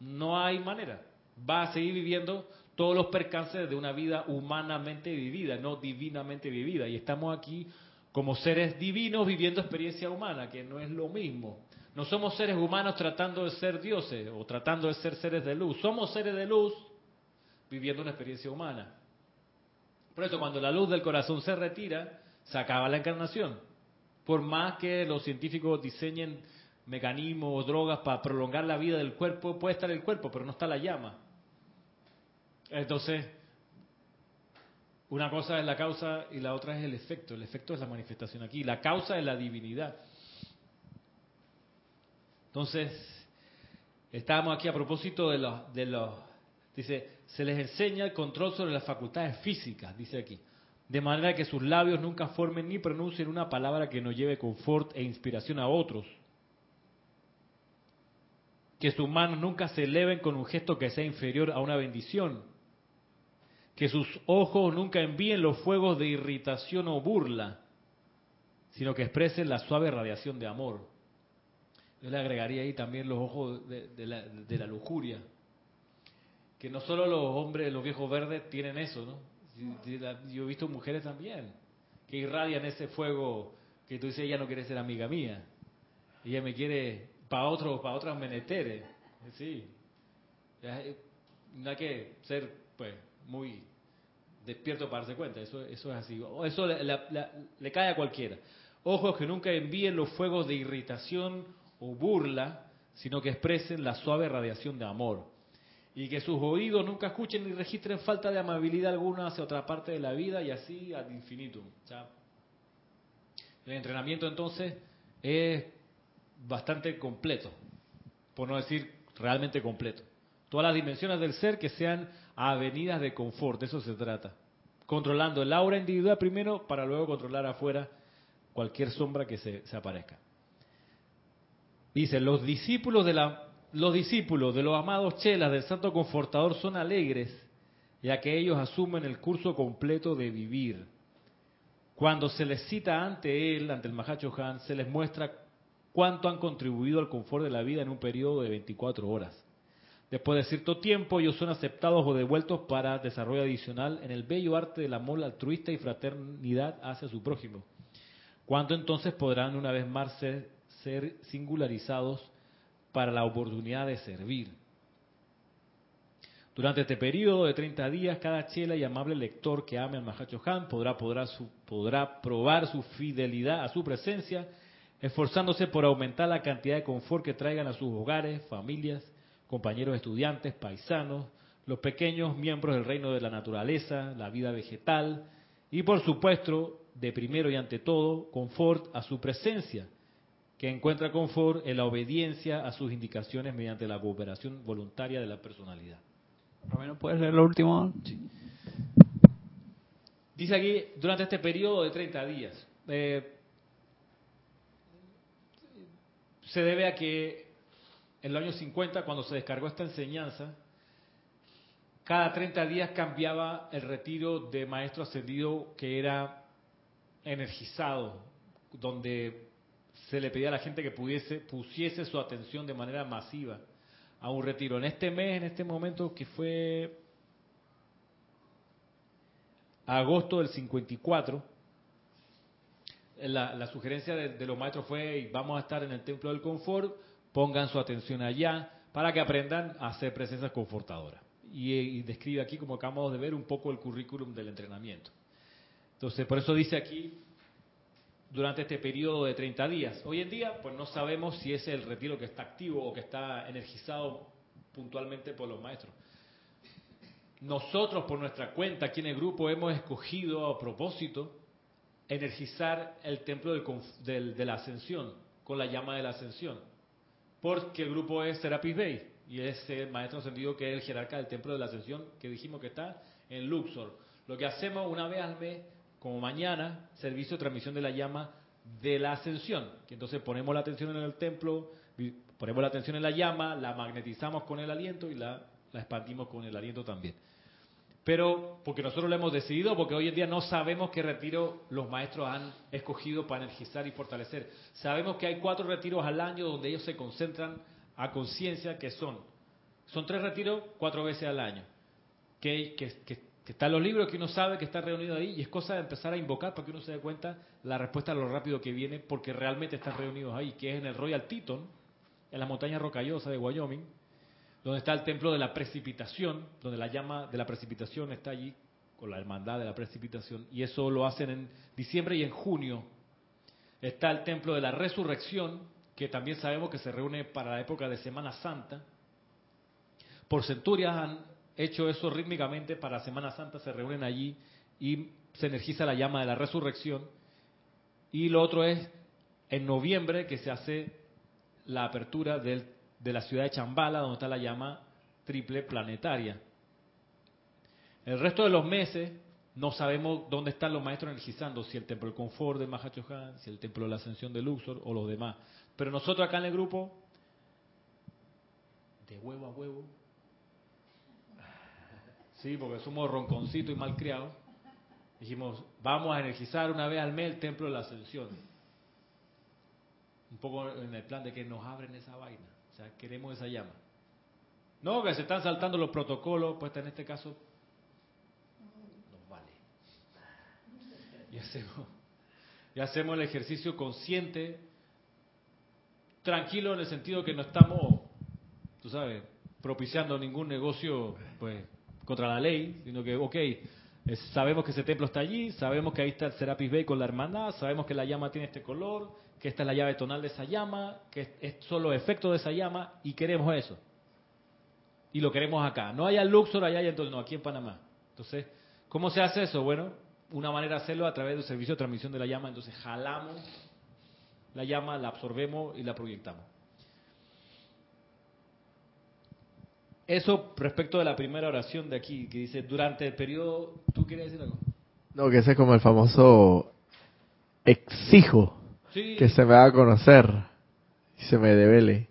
no hay manera. Va a seguir viviendo todos los percances de una vida humanamente vivida, no divinamente vivida. Y estamos aquí como seres divinos viviendo experiencia humana, que no es lo mismo. No somos seres humanos tratando de ser dioses o tratando de ser seres de luz. Somos seres de luz viviendo una experiencia humana. Por eso cuando la luz del corazón se retira, se acaba la encarnación. Por más que los científicos diseñen mecanismos o drogas para prolongar la vida del cuerpo, puede estar el cuerpo, pero no está la llama. Entonces, una cosa es la causa y la otra es el efecto. El efecto es la manifestación aquí. La causa es la divinidad. Entonces, estamos aquí a propósito de los, de los, dice, se les enseña el control sobre las facultades físicas, dice aquí, de manera que sus labios nunca formen ni pronuncien una palabra que no lleve confort e inspiración a otros que sus manos nunca se eleven con un gesto que sea inferior a una bendición, que sus ojos nunca envíen los fuegos de irritación o burla, sino que expresen la suave radiación de amor. Yo le agregaría ahí también los ojos de, la, lujuria, que no solo los hombres, los viejos verdes tienen eso, ¿no? Yo he visto mujeres también que irradian ese fuego que tú dices, ella no quiere ser amiga mía, ella me quiere para otros, para otras menesteres. Sí. No hay que ser pues muy despierto para darse cuenta, eso, eso es así. Eso le, cae a cualquiera. Ojos que nunca envíen los fuegos de irritación o burla, sino que expresen la suave radiación de amor. Y que sus oídos nunca escuchen ni registren falta de amabilidad alguna hacia otra parte de la vida y así ad infinitum. Sea, el entrenamiento entonces es bastante completo, por no decir realmente completo. Todas las dimensiones del ser que sean avenidas de confort, de eso se trata. Controlando el aura individual primero para luego controlar afuera cualquier sombra que se, aparezca. Dice, los discípulos de la los discípulos de los amados chelas del Santo Confortador son alegres, ya que ellos asumen el curso completo de vivir. Cuando se les cita ante él, ante el Mahacho Han, se les muestra cuánto han contribuido al confort de la vida en un periodo de 24 horas. Después de cierto tiempo, ellos son aceptados o devueltos para desarrollo adicional en el bello arte del amor altruista y fraternidad hacia su prójimo. ¿Cuándo entonces podrán una vez más ser, singularizados para la oportunidad de servir? Durante este periodo de 30 días, cada chela y amable lector que ame al Mahacho Han podrá probar su fidelidad a su presencia, esforzándose por aumentar la cantidad de confort que traigan a sus hogares, familias, compañeros estudiantes, paisanos, los pequeños miembros del reino de la naturaleza, la vida vegetal y por supuesto, de primero y ante todo, confort a su presencia, que encuentra confort en la obediencia a sus indicaciones mediante la cooperación voluntaria de la personalidad.
Romero, ¿puedes leer lo último?
Dice aquí, durante este periodo de 30 días, eh, se debe a que en los años 50, cuando se descargó esta enseñanza, cada 30 días cambiaba el retiro de maestro ascendido que era energizado, donde se le pedía a la gente que pudiese, pusiese su atención de manera masiva a un retiro. En este mes, en este momento que fue agosto del 54, la, sugerencia de, los maestros fue, vamos a estar en el Templo del Confort, pongan su atención allá, para que aprendan a hacer presencias confortadoras. Y, y describe aquí, como acabamos de ver, un poco el currículum del entrenamiento. Entonces, por eso dice aquí, durante este periodo de 30 días. Hoy en día, pues no sabemos si es el retiro que está activo o que está energizado puntualmente por los maestros. Nosotros, por nuestra cuenta, aquí en el grupo, hemos escogido a propósito energizar el templo del, del, de la ascensión, con la llama de la ascensión. Porque el grupo es Serapis Bay y es el maestro ascendido que es el jerarca del templo de la ascensión, que dijimos que está en Luxor. Lo que hacemos una vez al mes como mañana, servicio de transmisión de la llama de la ascensión. Que entonces ponemos la atención en el templo, ponemos la atención en la llama, la magnetizamos con el aliento y la, la expandimos con el aliento también. Pero porque nosotros lo hemos decidido, porque hoy en día no sabemos qué retiro los maestros han escogido para energizar y fortalecer. Sabemos que hay cuatro retiros al año donde ellos se concentran a conciencia, que son, son tres retiros cuatro veces al año, que, que, que están los libros que uno sabe que está reunido ahí y es cosa de empezar a invocar para que uno se dé cuenta la respuesta a lo rápido que viene porque realmente están reunidos ahí, que es en el Royal Teton, en la montaña rocallosa de Wyoming, donde está el templo de la precipitación, donde la llama de la precipitación está allí con la hermandad de la precipitación y eso lo hacen en diciembre y en junio. Está el templo de la resurrección, que también sabemos que se reúne para la época de Semana Santa. Por centurias han hecho eso rítmicamente para Semana Santa, se reúnen allí y se energiza la llama de la resurrección. Y lo otro es en noviembre que se hace la apertura del, de la ciudad de Chambala, donde está la llama triple planetaria. El resto de los meses no sabemos dónde están los maestros energizando, si el templo del confort de Mahachohan, si el templo de la ascensión de Luxor o los demás. Pero nosotros acá en el grupo, de huevo a huevo, Sí, porque somos ronconcitos y malcriados. Dijimos, vamos a energizar una vez al mes el templo de la ascensión. Un poco en el plan de que nos abren esa vaina. Sea, queremos esa llama. No, que se están saltando los protocolos, pues en este caso nos vale. Y hacemos, y hacemos el ejercicio consciente, tranquilo en el sentido que no estamos, tú sabes, propiciando ningún negocio, pues contra la ley, sino que, ok, sabemos que ese templo está allí, sabemos que ahí está el Serapis Bay con la hermandad, sabemos que la llama tiene este color, que esta es la llave tonal de esa llama, que es, es solo efecto de esa llama y queremos eso. Y lo queremos acá. No haya Luxor allá, y entonces no, aquí en Panamá. Entonces, ¿cómo se hace eso? Bueno, una manera de hacerlo a través del servicio de transmisión de la llama. Entonces, jalamos la llama, la absorbemos y la proyectamos. Eso respecto de la primera oración de aquí, que dice, durante el periodo, ¿tú quieres decir algo?
No, que ese es como el famoso exijo
Sí.
que se me haga conocer y se me devele.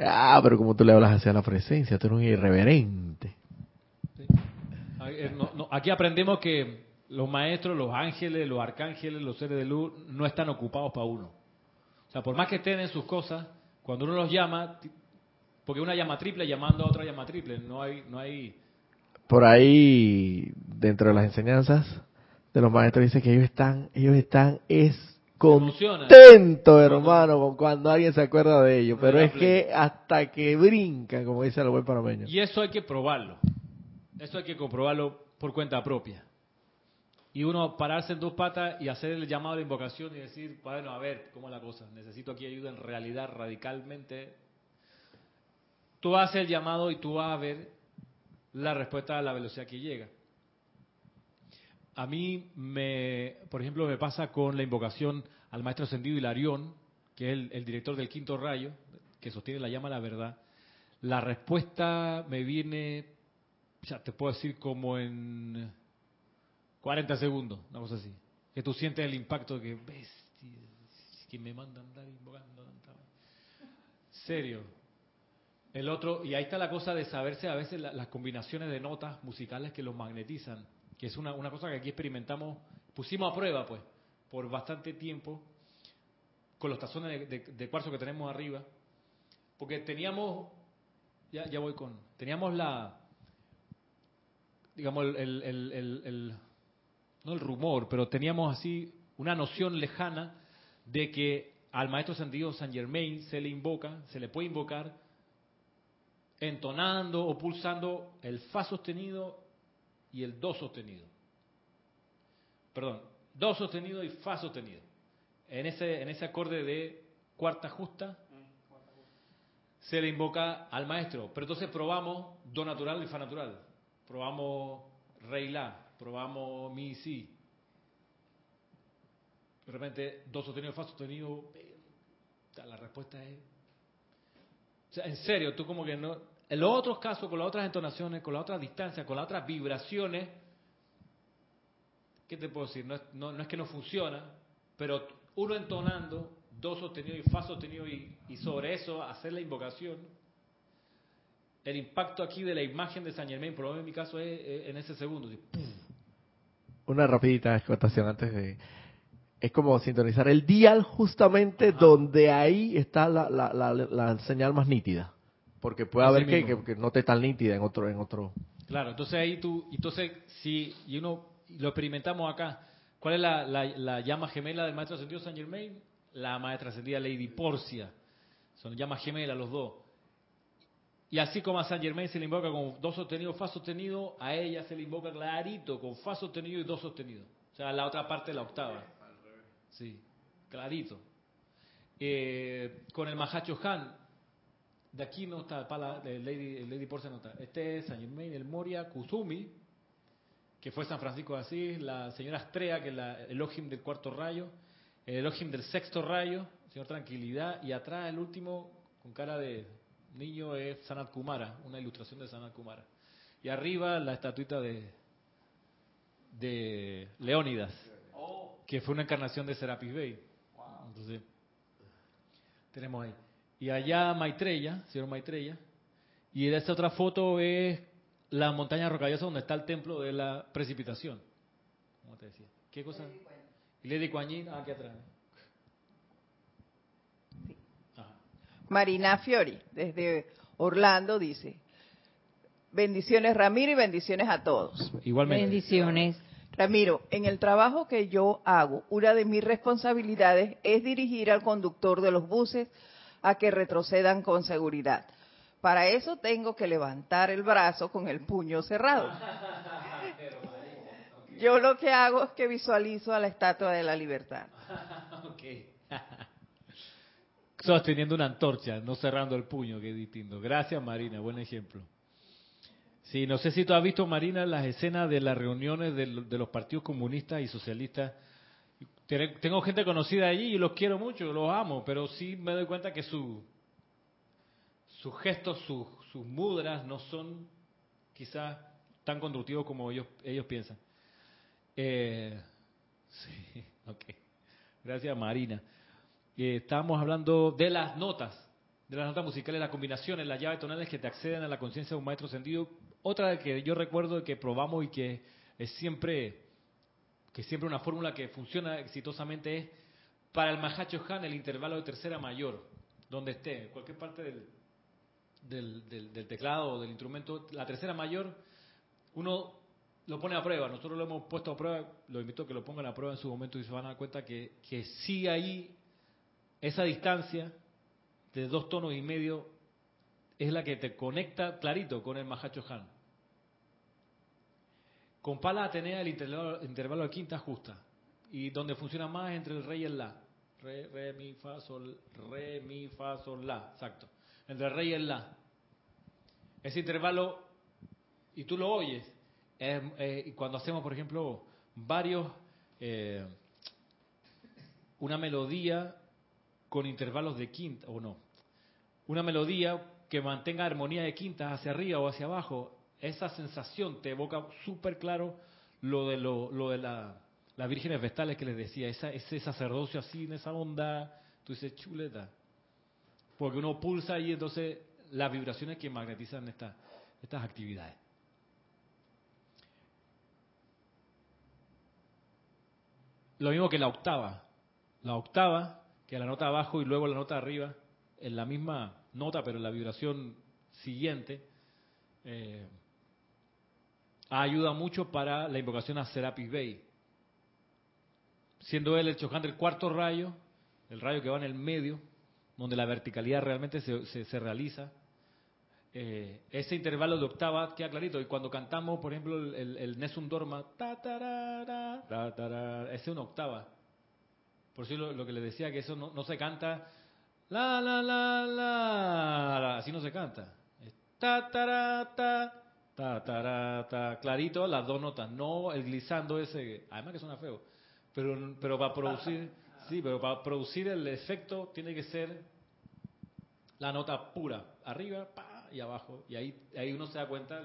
Ah, pero como tú le hablas hacia la presencia, tú eres un irreverente.
Eh, no- no, Aquí aprendemos que los maestros, los ángeles, los arcángeles, los seres de luz no están ocupados para uno. O sea, por más que estén en sus cosas, cuando uno los llama, porque una llama triple llamando a otra llama triple, no hay, no hay.
Por ahí, dentro de las enseñanzas de los maestros, dice que ellos están, ellos están es contentos, hermano, con cuando alguien se acuerda de ellos. Pero es que hasta que brincan, como dice el buen panameño.
Y eso hay que probarlo. Eso hay que comprobarlo por cuenta propia. Y uno pararse en dos patas y hacer el llamado la invocación y decir, bueno, a ver, ¿cómo es la cosa? Necesito aquí ayuda en realidad radicalmente. Tú haces el llamado y tú vas a ver la respuesta a la velocidad que llega. A mí, me, por ejemplo, me pasa con la invocación al maestro ascendido Hilarión, que es el, director del quinto rayo, que sostiene la llama a la verdad. La respuesta me viene, ya te puedo decir, como en 40 segundos, una cosa así. Que tú sientes el impacto que, bestia, que me manda a andar invocando tanta vaina". Serio. El otro, y ahí está la cosa de saberse a veces la- las combinaciones de notas musicales que los magnetizan, que es una, una cosa que aquí experimentamos, pusimos a prueba, pues, por bastante tiempo, con los tazones de, de- de cuarzo que tenemos arriba, porque teníamos, ya, ya voy con, teníamos la, digamos, el, el- el- el- no el rumor, pero teníamos así una noción lejana de que al maestro sentido San Germain se le invoca, se le puede invocar entonando o pulsando el fa sostenido y el do sostenido. Perdón, do sostenido y fa sostenido. En ese, en ese acorde de cuarta justa se le invoca al maestro. Pero entonces probamos do natural y fa natural. Probamos re y la, probamos mi y si. De repente, do sostenido, fa sostenido. La respuesta es o sea, en serio, tú como que no... En los otros casos, con las otras entonaciones, con las otras distancias, con las otras vibraciones, ¿qué te puedo decir? No es, no, no es que no funciona, pero uno entonando, do sostenido y fa sostenido y, y sobre eso hacer la invocación, el impacto aquí de la imagen de San Germain, por lo menos en mi caso, es, es en ese segundo.
Una rapidita acotación antes de... Es como sintonizar el dial justamente donde ahí está la, la, la, la señal más nítida. Porque puede
Así
haber que, que, que no esté tan nítida en otro... En otro
Claro, entonces ahí tú, entonces si y uno lo experimentamos acá, ¿cuál es la, la, la llama gemela del maestro ascendido San Germain? La maestra ascendida Lady Porcia. Son llamas gemelas los dos. Y así como a San Germain se le invoca con do sostenido, fa sostenido, a ella se le invoca clarito con fa sostenido y do sostenido. O sea, la otra parte de la octava. Sí, clarito. Eh, con el Mahacho Han, de aquí no está, para el Lady, Lady Porcia no está. Este es San Germain, el Moria Kusumi, que fue San Francisco de Asís, la señora Astrea, que es la, el Elohim del cuarto rayo, el Elohim del sexto rayo, señor Tranquilidad, y atrás el último, con cara de niño, es Sanat Kumara, una ilustración de Sanat Kumara. Y arriba la estatuita de, de Leónidas, que fue una encarnación de Serapis Bey. Entonces, tenemos ahí. Y allá Maitreya, señor Maitreya, y en esta otra foto es la montaña rocallosa donde está el templo de la precipitación. ¿Cómo te decía? ¿Qué cosa? Lady Kuan ah, aquí atrás. Ajá.
Marina Fiori, desde Orlando, dice, bendiciones Ramiro y bendiciones a todos.
Igualmente.
Bendiciones.
Ramiro, en el trabajo que yo hago, una de mis responsabilidades es dirigir al conductor de los buses a que retrocedan con seguridad. Para eso tengo que levantar el brazo con el puño cerrado. Yo lo que hago es que visualizo a la estatua de la libertad.
Sosteniendo una antorcha, no cerrando el puño, que distinto. Gracias, Marina, buen ejemplo. Sí, no sé si tú has visto, Marina, las escenas de las reuniones de los partidos comunistas y socialistas. Tengo gente conocida allí y los quiero mucho, los amo, pero sí me doy cuenta que su, sus gestos, sus, sus mudras no son quizás tan constructivos como ellos, ellos piensan. Eh, sí, ok. Gracias, Marina. Eh, estábamos hablando de las notas, de las notas musicales, las combinaciones, las llaves tonales que te acceden a la conciencia de un maestro sentido. Otra que yo recuerdo que probamos y que es siempre, que siempre una fórmula que funciona exitosamente es para el Mahacho Han el intervalo de tercera mayor, donde esté, en cualquier parte del, del, del- del teclado o del instrumento, la tercera mayor, uno lo pone a prueba. Nosotros lo hemos puesto a prueba, lo invito a que lo pongan a prueba en su momento y se van a dar cuenta que, que sí ahí esa distancia de dos tonos y medio es la que te conecta clarito con el Mahacho Han. Con pala Atenea el intervalo, intervalo de quinta justa. Y donde funciona más entre el re y el la. Re, re, mi, fa, sol, re, mi, fa, sol, la. Exacto. Entre el re y el la. Ese intervalo, y tú lo oyes, es, cuando hacemos, por ejemplo, varios, eh, una melodía con intervalos de quinta, o no, una melodía que mantenga armonía de quintas hacia arriba o hacia abajo, esa sensación te evoca súper claro lo de lo, de la, las vírgenes vestales que les decía, ese sacerdocio así en esa onda, tú dices chuleta, porque uno pulsa y entonces las vibraciones que magnetizan esta- estas actividades. Lo mismo que la octava. La octava, que la nota abajo y luego la nota arriba, en la misma nota, pero en la vibración siguiente, eh, ayuda mucho para la invocación a Serapis Bey. Siendo él el chocán del cuarto rayo, el rayo que va en el medio, donde la verticalidad realmente se, realiza. Eh, ese intervalo de octava queda clarito. Y cuando cantamos, por ejemplo, el, el, el Nessun Dorma, ta, tarara, ta, tarara, ese es una octava. Por eso lo, que les decía, que eso no, se canta, la, la, la, la, así no se canta. Es ta, tara, ta, ta, tara, ta, clarito, las dos notas, no el glissando ese, además que suena feo, pero, pero para producir, sí, pero para producir el efecto tiene que ser la nota pura, arriba pa, y abajo, y ahí, ahí uno se da cuenta,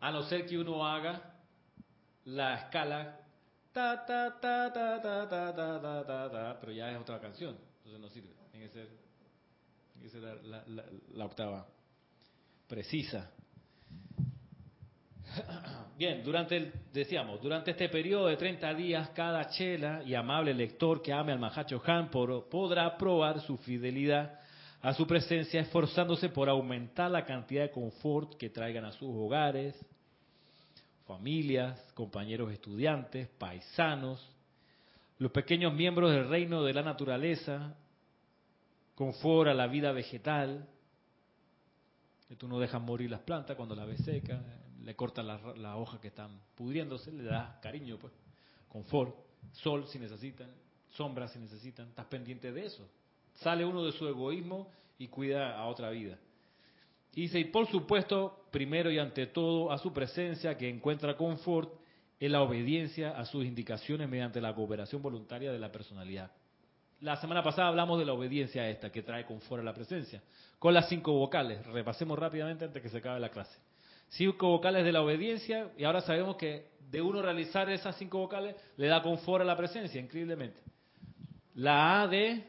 a no ser que uno haga la escala ta ta ta ta ta ta ta ta ta ta, pero ya es otra canción, entonces no sirve, tiene que ser, tiene que ser la, la- la- la octava precisa. Bien, durante el, decíamos, durante este periodo de 30 días, cada chela y amable lector que ame al Mahacho Han podrá probar su fidelidad a su presencia, esforzándose por aumentar la cantidad de confort que traigan a sus hogares, familias, compañeros estudiantes, paisanos, los pequeños miembros del reino de la naturaleza, confort a la vida vegetal, que tú no dejas morir las plantas cuando las ves secas, le cortas las las hojas que están pudriéndose, le das cariño, pues, confort, sol si necesitan, sombra si necesitan, estás pendiente de eso. Sale uno de su egoísmo y cuida a otra vida. Y dice, y por supuesto, primero y ante todo, a su presencia que encuentra confort en la obediencia a sus indicaciones mediante la cooperación voluntaria de la personalidad. La semana pasada hablamos de la obediencia esta que trae confort a la presencia, con las cinco vocales. Repasemos rápidamente antes que se acabe la clase. Cinco vocales de la obediencia y ahora sabemos que de uno realizar esas cinco vocales le da confort a la presencia, increíblemente. La A de...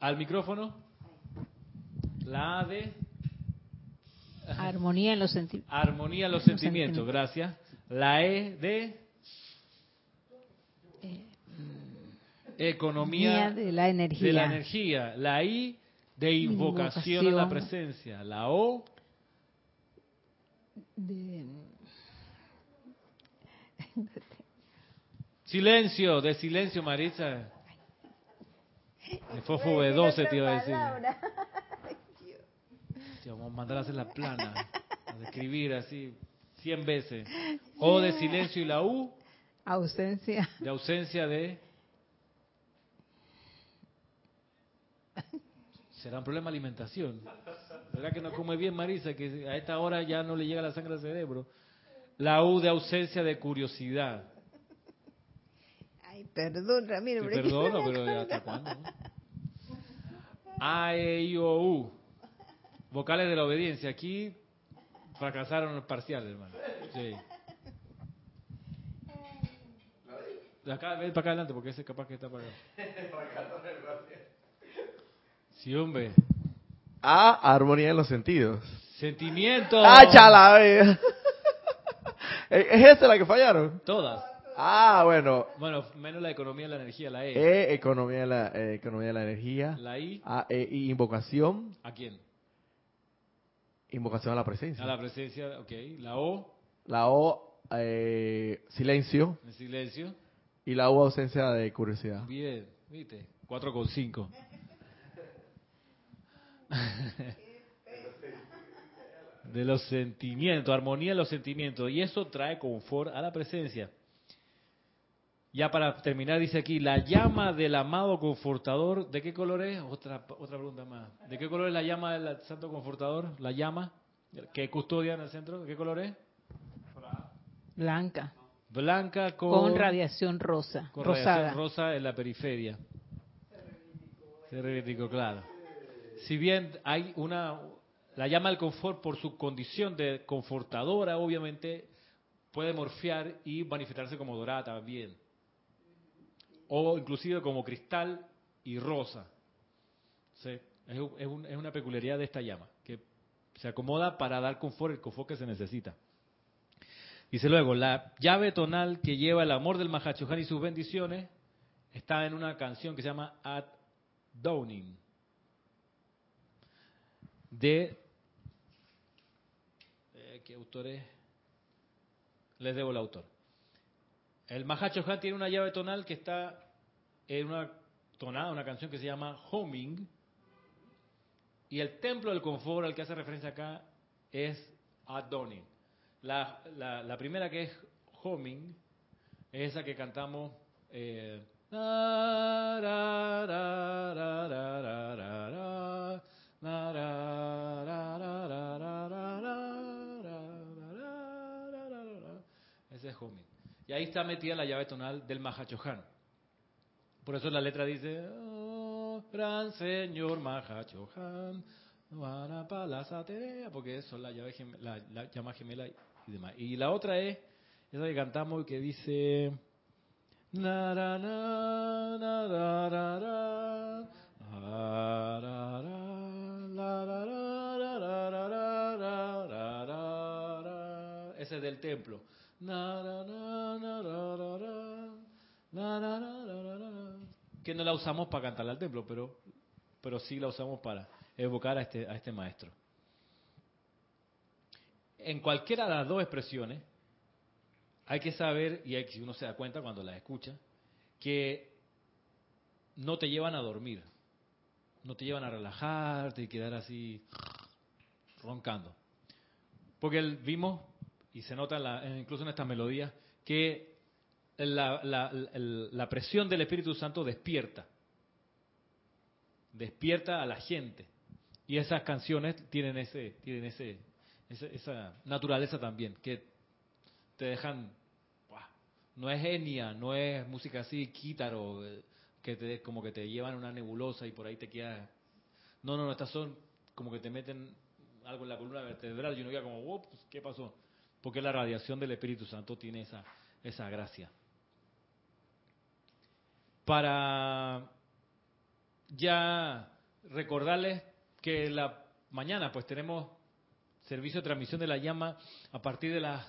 Al micrófono. La A de...
Armonía en los sentimientos.
Armonía en los
Los
sentimientos,
sentimientos.
gracias. La E de economía
de la energía.
de la energía. La I de invocación, a la
Invocación.
presencia. La O
De-
silencio, de silencio, Maritza. De fofo B12 te iba a decir. Te vamos a mandar a hacer la plana, a escribir así, 100 veces. O de silencio y la U,
Ausencia.
de ausencia de... ¿Será un problema de alimentación? ¿Será que no come bien Marisa? Que a esta hora ya no le llega la sangre al cerebro. La U de ausencia de curiosidad.
Ay, perdón, Ramiro.
Te perdono, pero hasta cuándo. A, E, I, O, U. Vocales de la obediencia. Aquí fracasaron los parciales, hermano. Sí. Acá, ven para acá adelante, porque ese capaz que está para acá. Sí, hombre.
A, armonía en los sentidos.
Sentimiento.
¡Ah, chala! ¿Es es esa la que fallaron?
Todas.
Ah, bueno.
Bueno, menos la economía de la energía, la E.
E, economía de la, eh, economía de la energía.
La I,
A, E, I, invocación.
¿a quién?
Invocación a la presencia.
A la presencia, ok. La O,
La O, eh, silencio.
en silencio.
Y la U, ausencia de curiosidad.
Bien, viste, 4 con 5. De los sentimientos, armonía en los sentimientos. Y eso trae confort a la presencia. Ya para terminar, dice aquí, la llama del amado confortador, ¿de qué color es? Otra, otra pregunta más. ¿De qué color es la llama del santo confortador? La llama que custodia en el centro, ¿de qué color es?
Blanca.
Blanca con,
Con radiación rosa.
con
rosada.
radiación rosa en la periferia. Se reivindicó, claro. Si bien hay una, la llama del confort por su condición de confortadora, obviamente puede morfear y manifestarse como dorada también. O inclusive como cristal y rosa. Es, es un- es una peculiaridad de esta llama, que se acomoda para dar confort, el confort que se necesita. Dice luego, la llave tonal que lleva el amor del Mahachohan y sus bendiciones está en una canción que se llama At Downing. De... eh, ¿Qué autor es? Les debo el autor. El Mahachohan tiene una llave tonal que está en una tonada, una canción que se llama Homing. Y el templo del confort al que hace referencia acá es Adonin. La, la, la primera que es Homing es esa que cantamos. eh, na, na. Ese es Homing. Y ahí está metida la llave tonal del Mahachohan. Por eso la letra dice, oh, gran señor Mahachohan, Vanapalasaterea", porque son la llave la, la llama gemela y demás. Y la otra es esa que cantamos que dice na, ra, na, na, ra, ra, ra, ah, ra, Es del templo. Que no la usamos para cantarla al templo, pero, pero sí la usamos para evocar a este, a este maestro. En cualquiera de las dos expresiones, hay que saber, y hay, si uno se da cuenta cuando las escucha, que no te llevan a dormir, no te llevan a relajarte y quedar así roncando. Porque vimos, y se nota la- incluso en estas melodías, que la, la- la presión del Espíritu Santo despierta, despierta a la gente. Y esas canciones tienen ese, tienen ese, ese- esa naturaleza también, que te dejan, no es etnia, no es música así, quítaro, eh, que te, como que te llevan una nebulosa y por ahí te quedas. No, no, no, estas son como que te meten algo en la columna vertebral y uno queda como, "Ups, ¿qué pasó? Porque la radiación del Espíritu Santo tiene esa, esa gracia. Para ya recordarles que la mañana pues tenemos servicio de transmisión de la llama a partir de las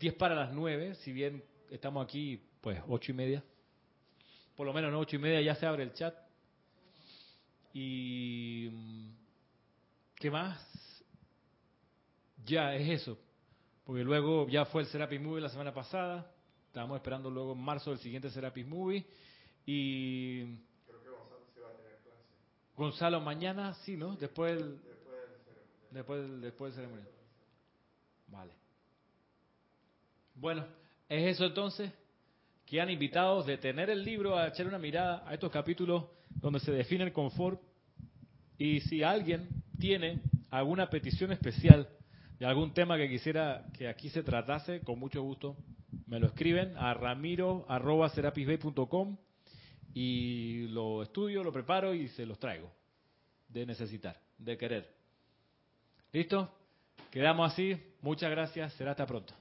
10 para las 9, si bien estamos aquí pues ocho y media, por lo menos no ocho y media ya se abre el chat. Y mm, ¿qué más? Ya es eso, porque luego ya fue el Serapis Movie la semana pasada, estábamos esperando luego en marzo el siguiente Serapis Movie y Gonzalo mañana, sí, ¿no? Después del, después del, después del ceremonia. Vale. Bueno, es eso entonces. Quedan invitados de tener el libro a echar una mirada a estos capítulos donde se define el confort. Y si alguien tiene alguna petición especial de algún tema que quisiera que aquí se tratase, con mucho gusto me lo escriben a ramiro.serapisbay.com y lo estudio, lo preparo y se los traigo. De necesitar, de querer. ¿Listo? Quedamos así. Muchas gracias. Será hasta pronto.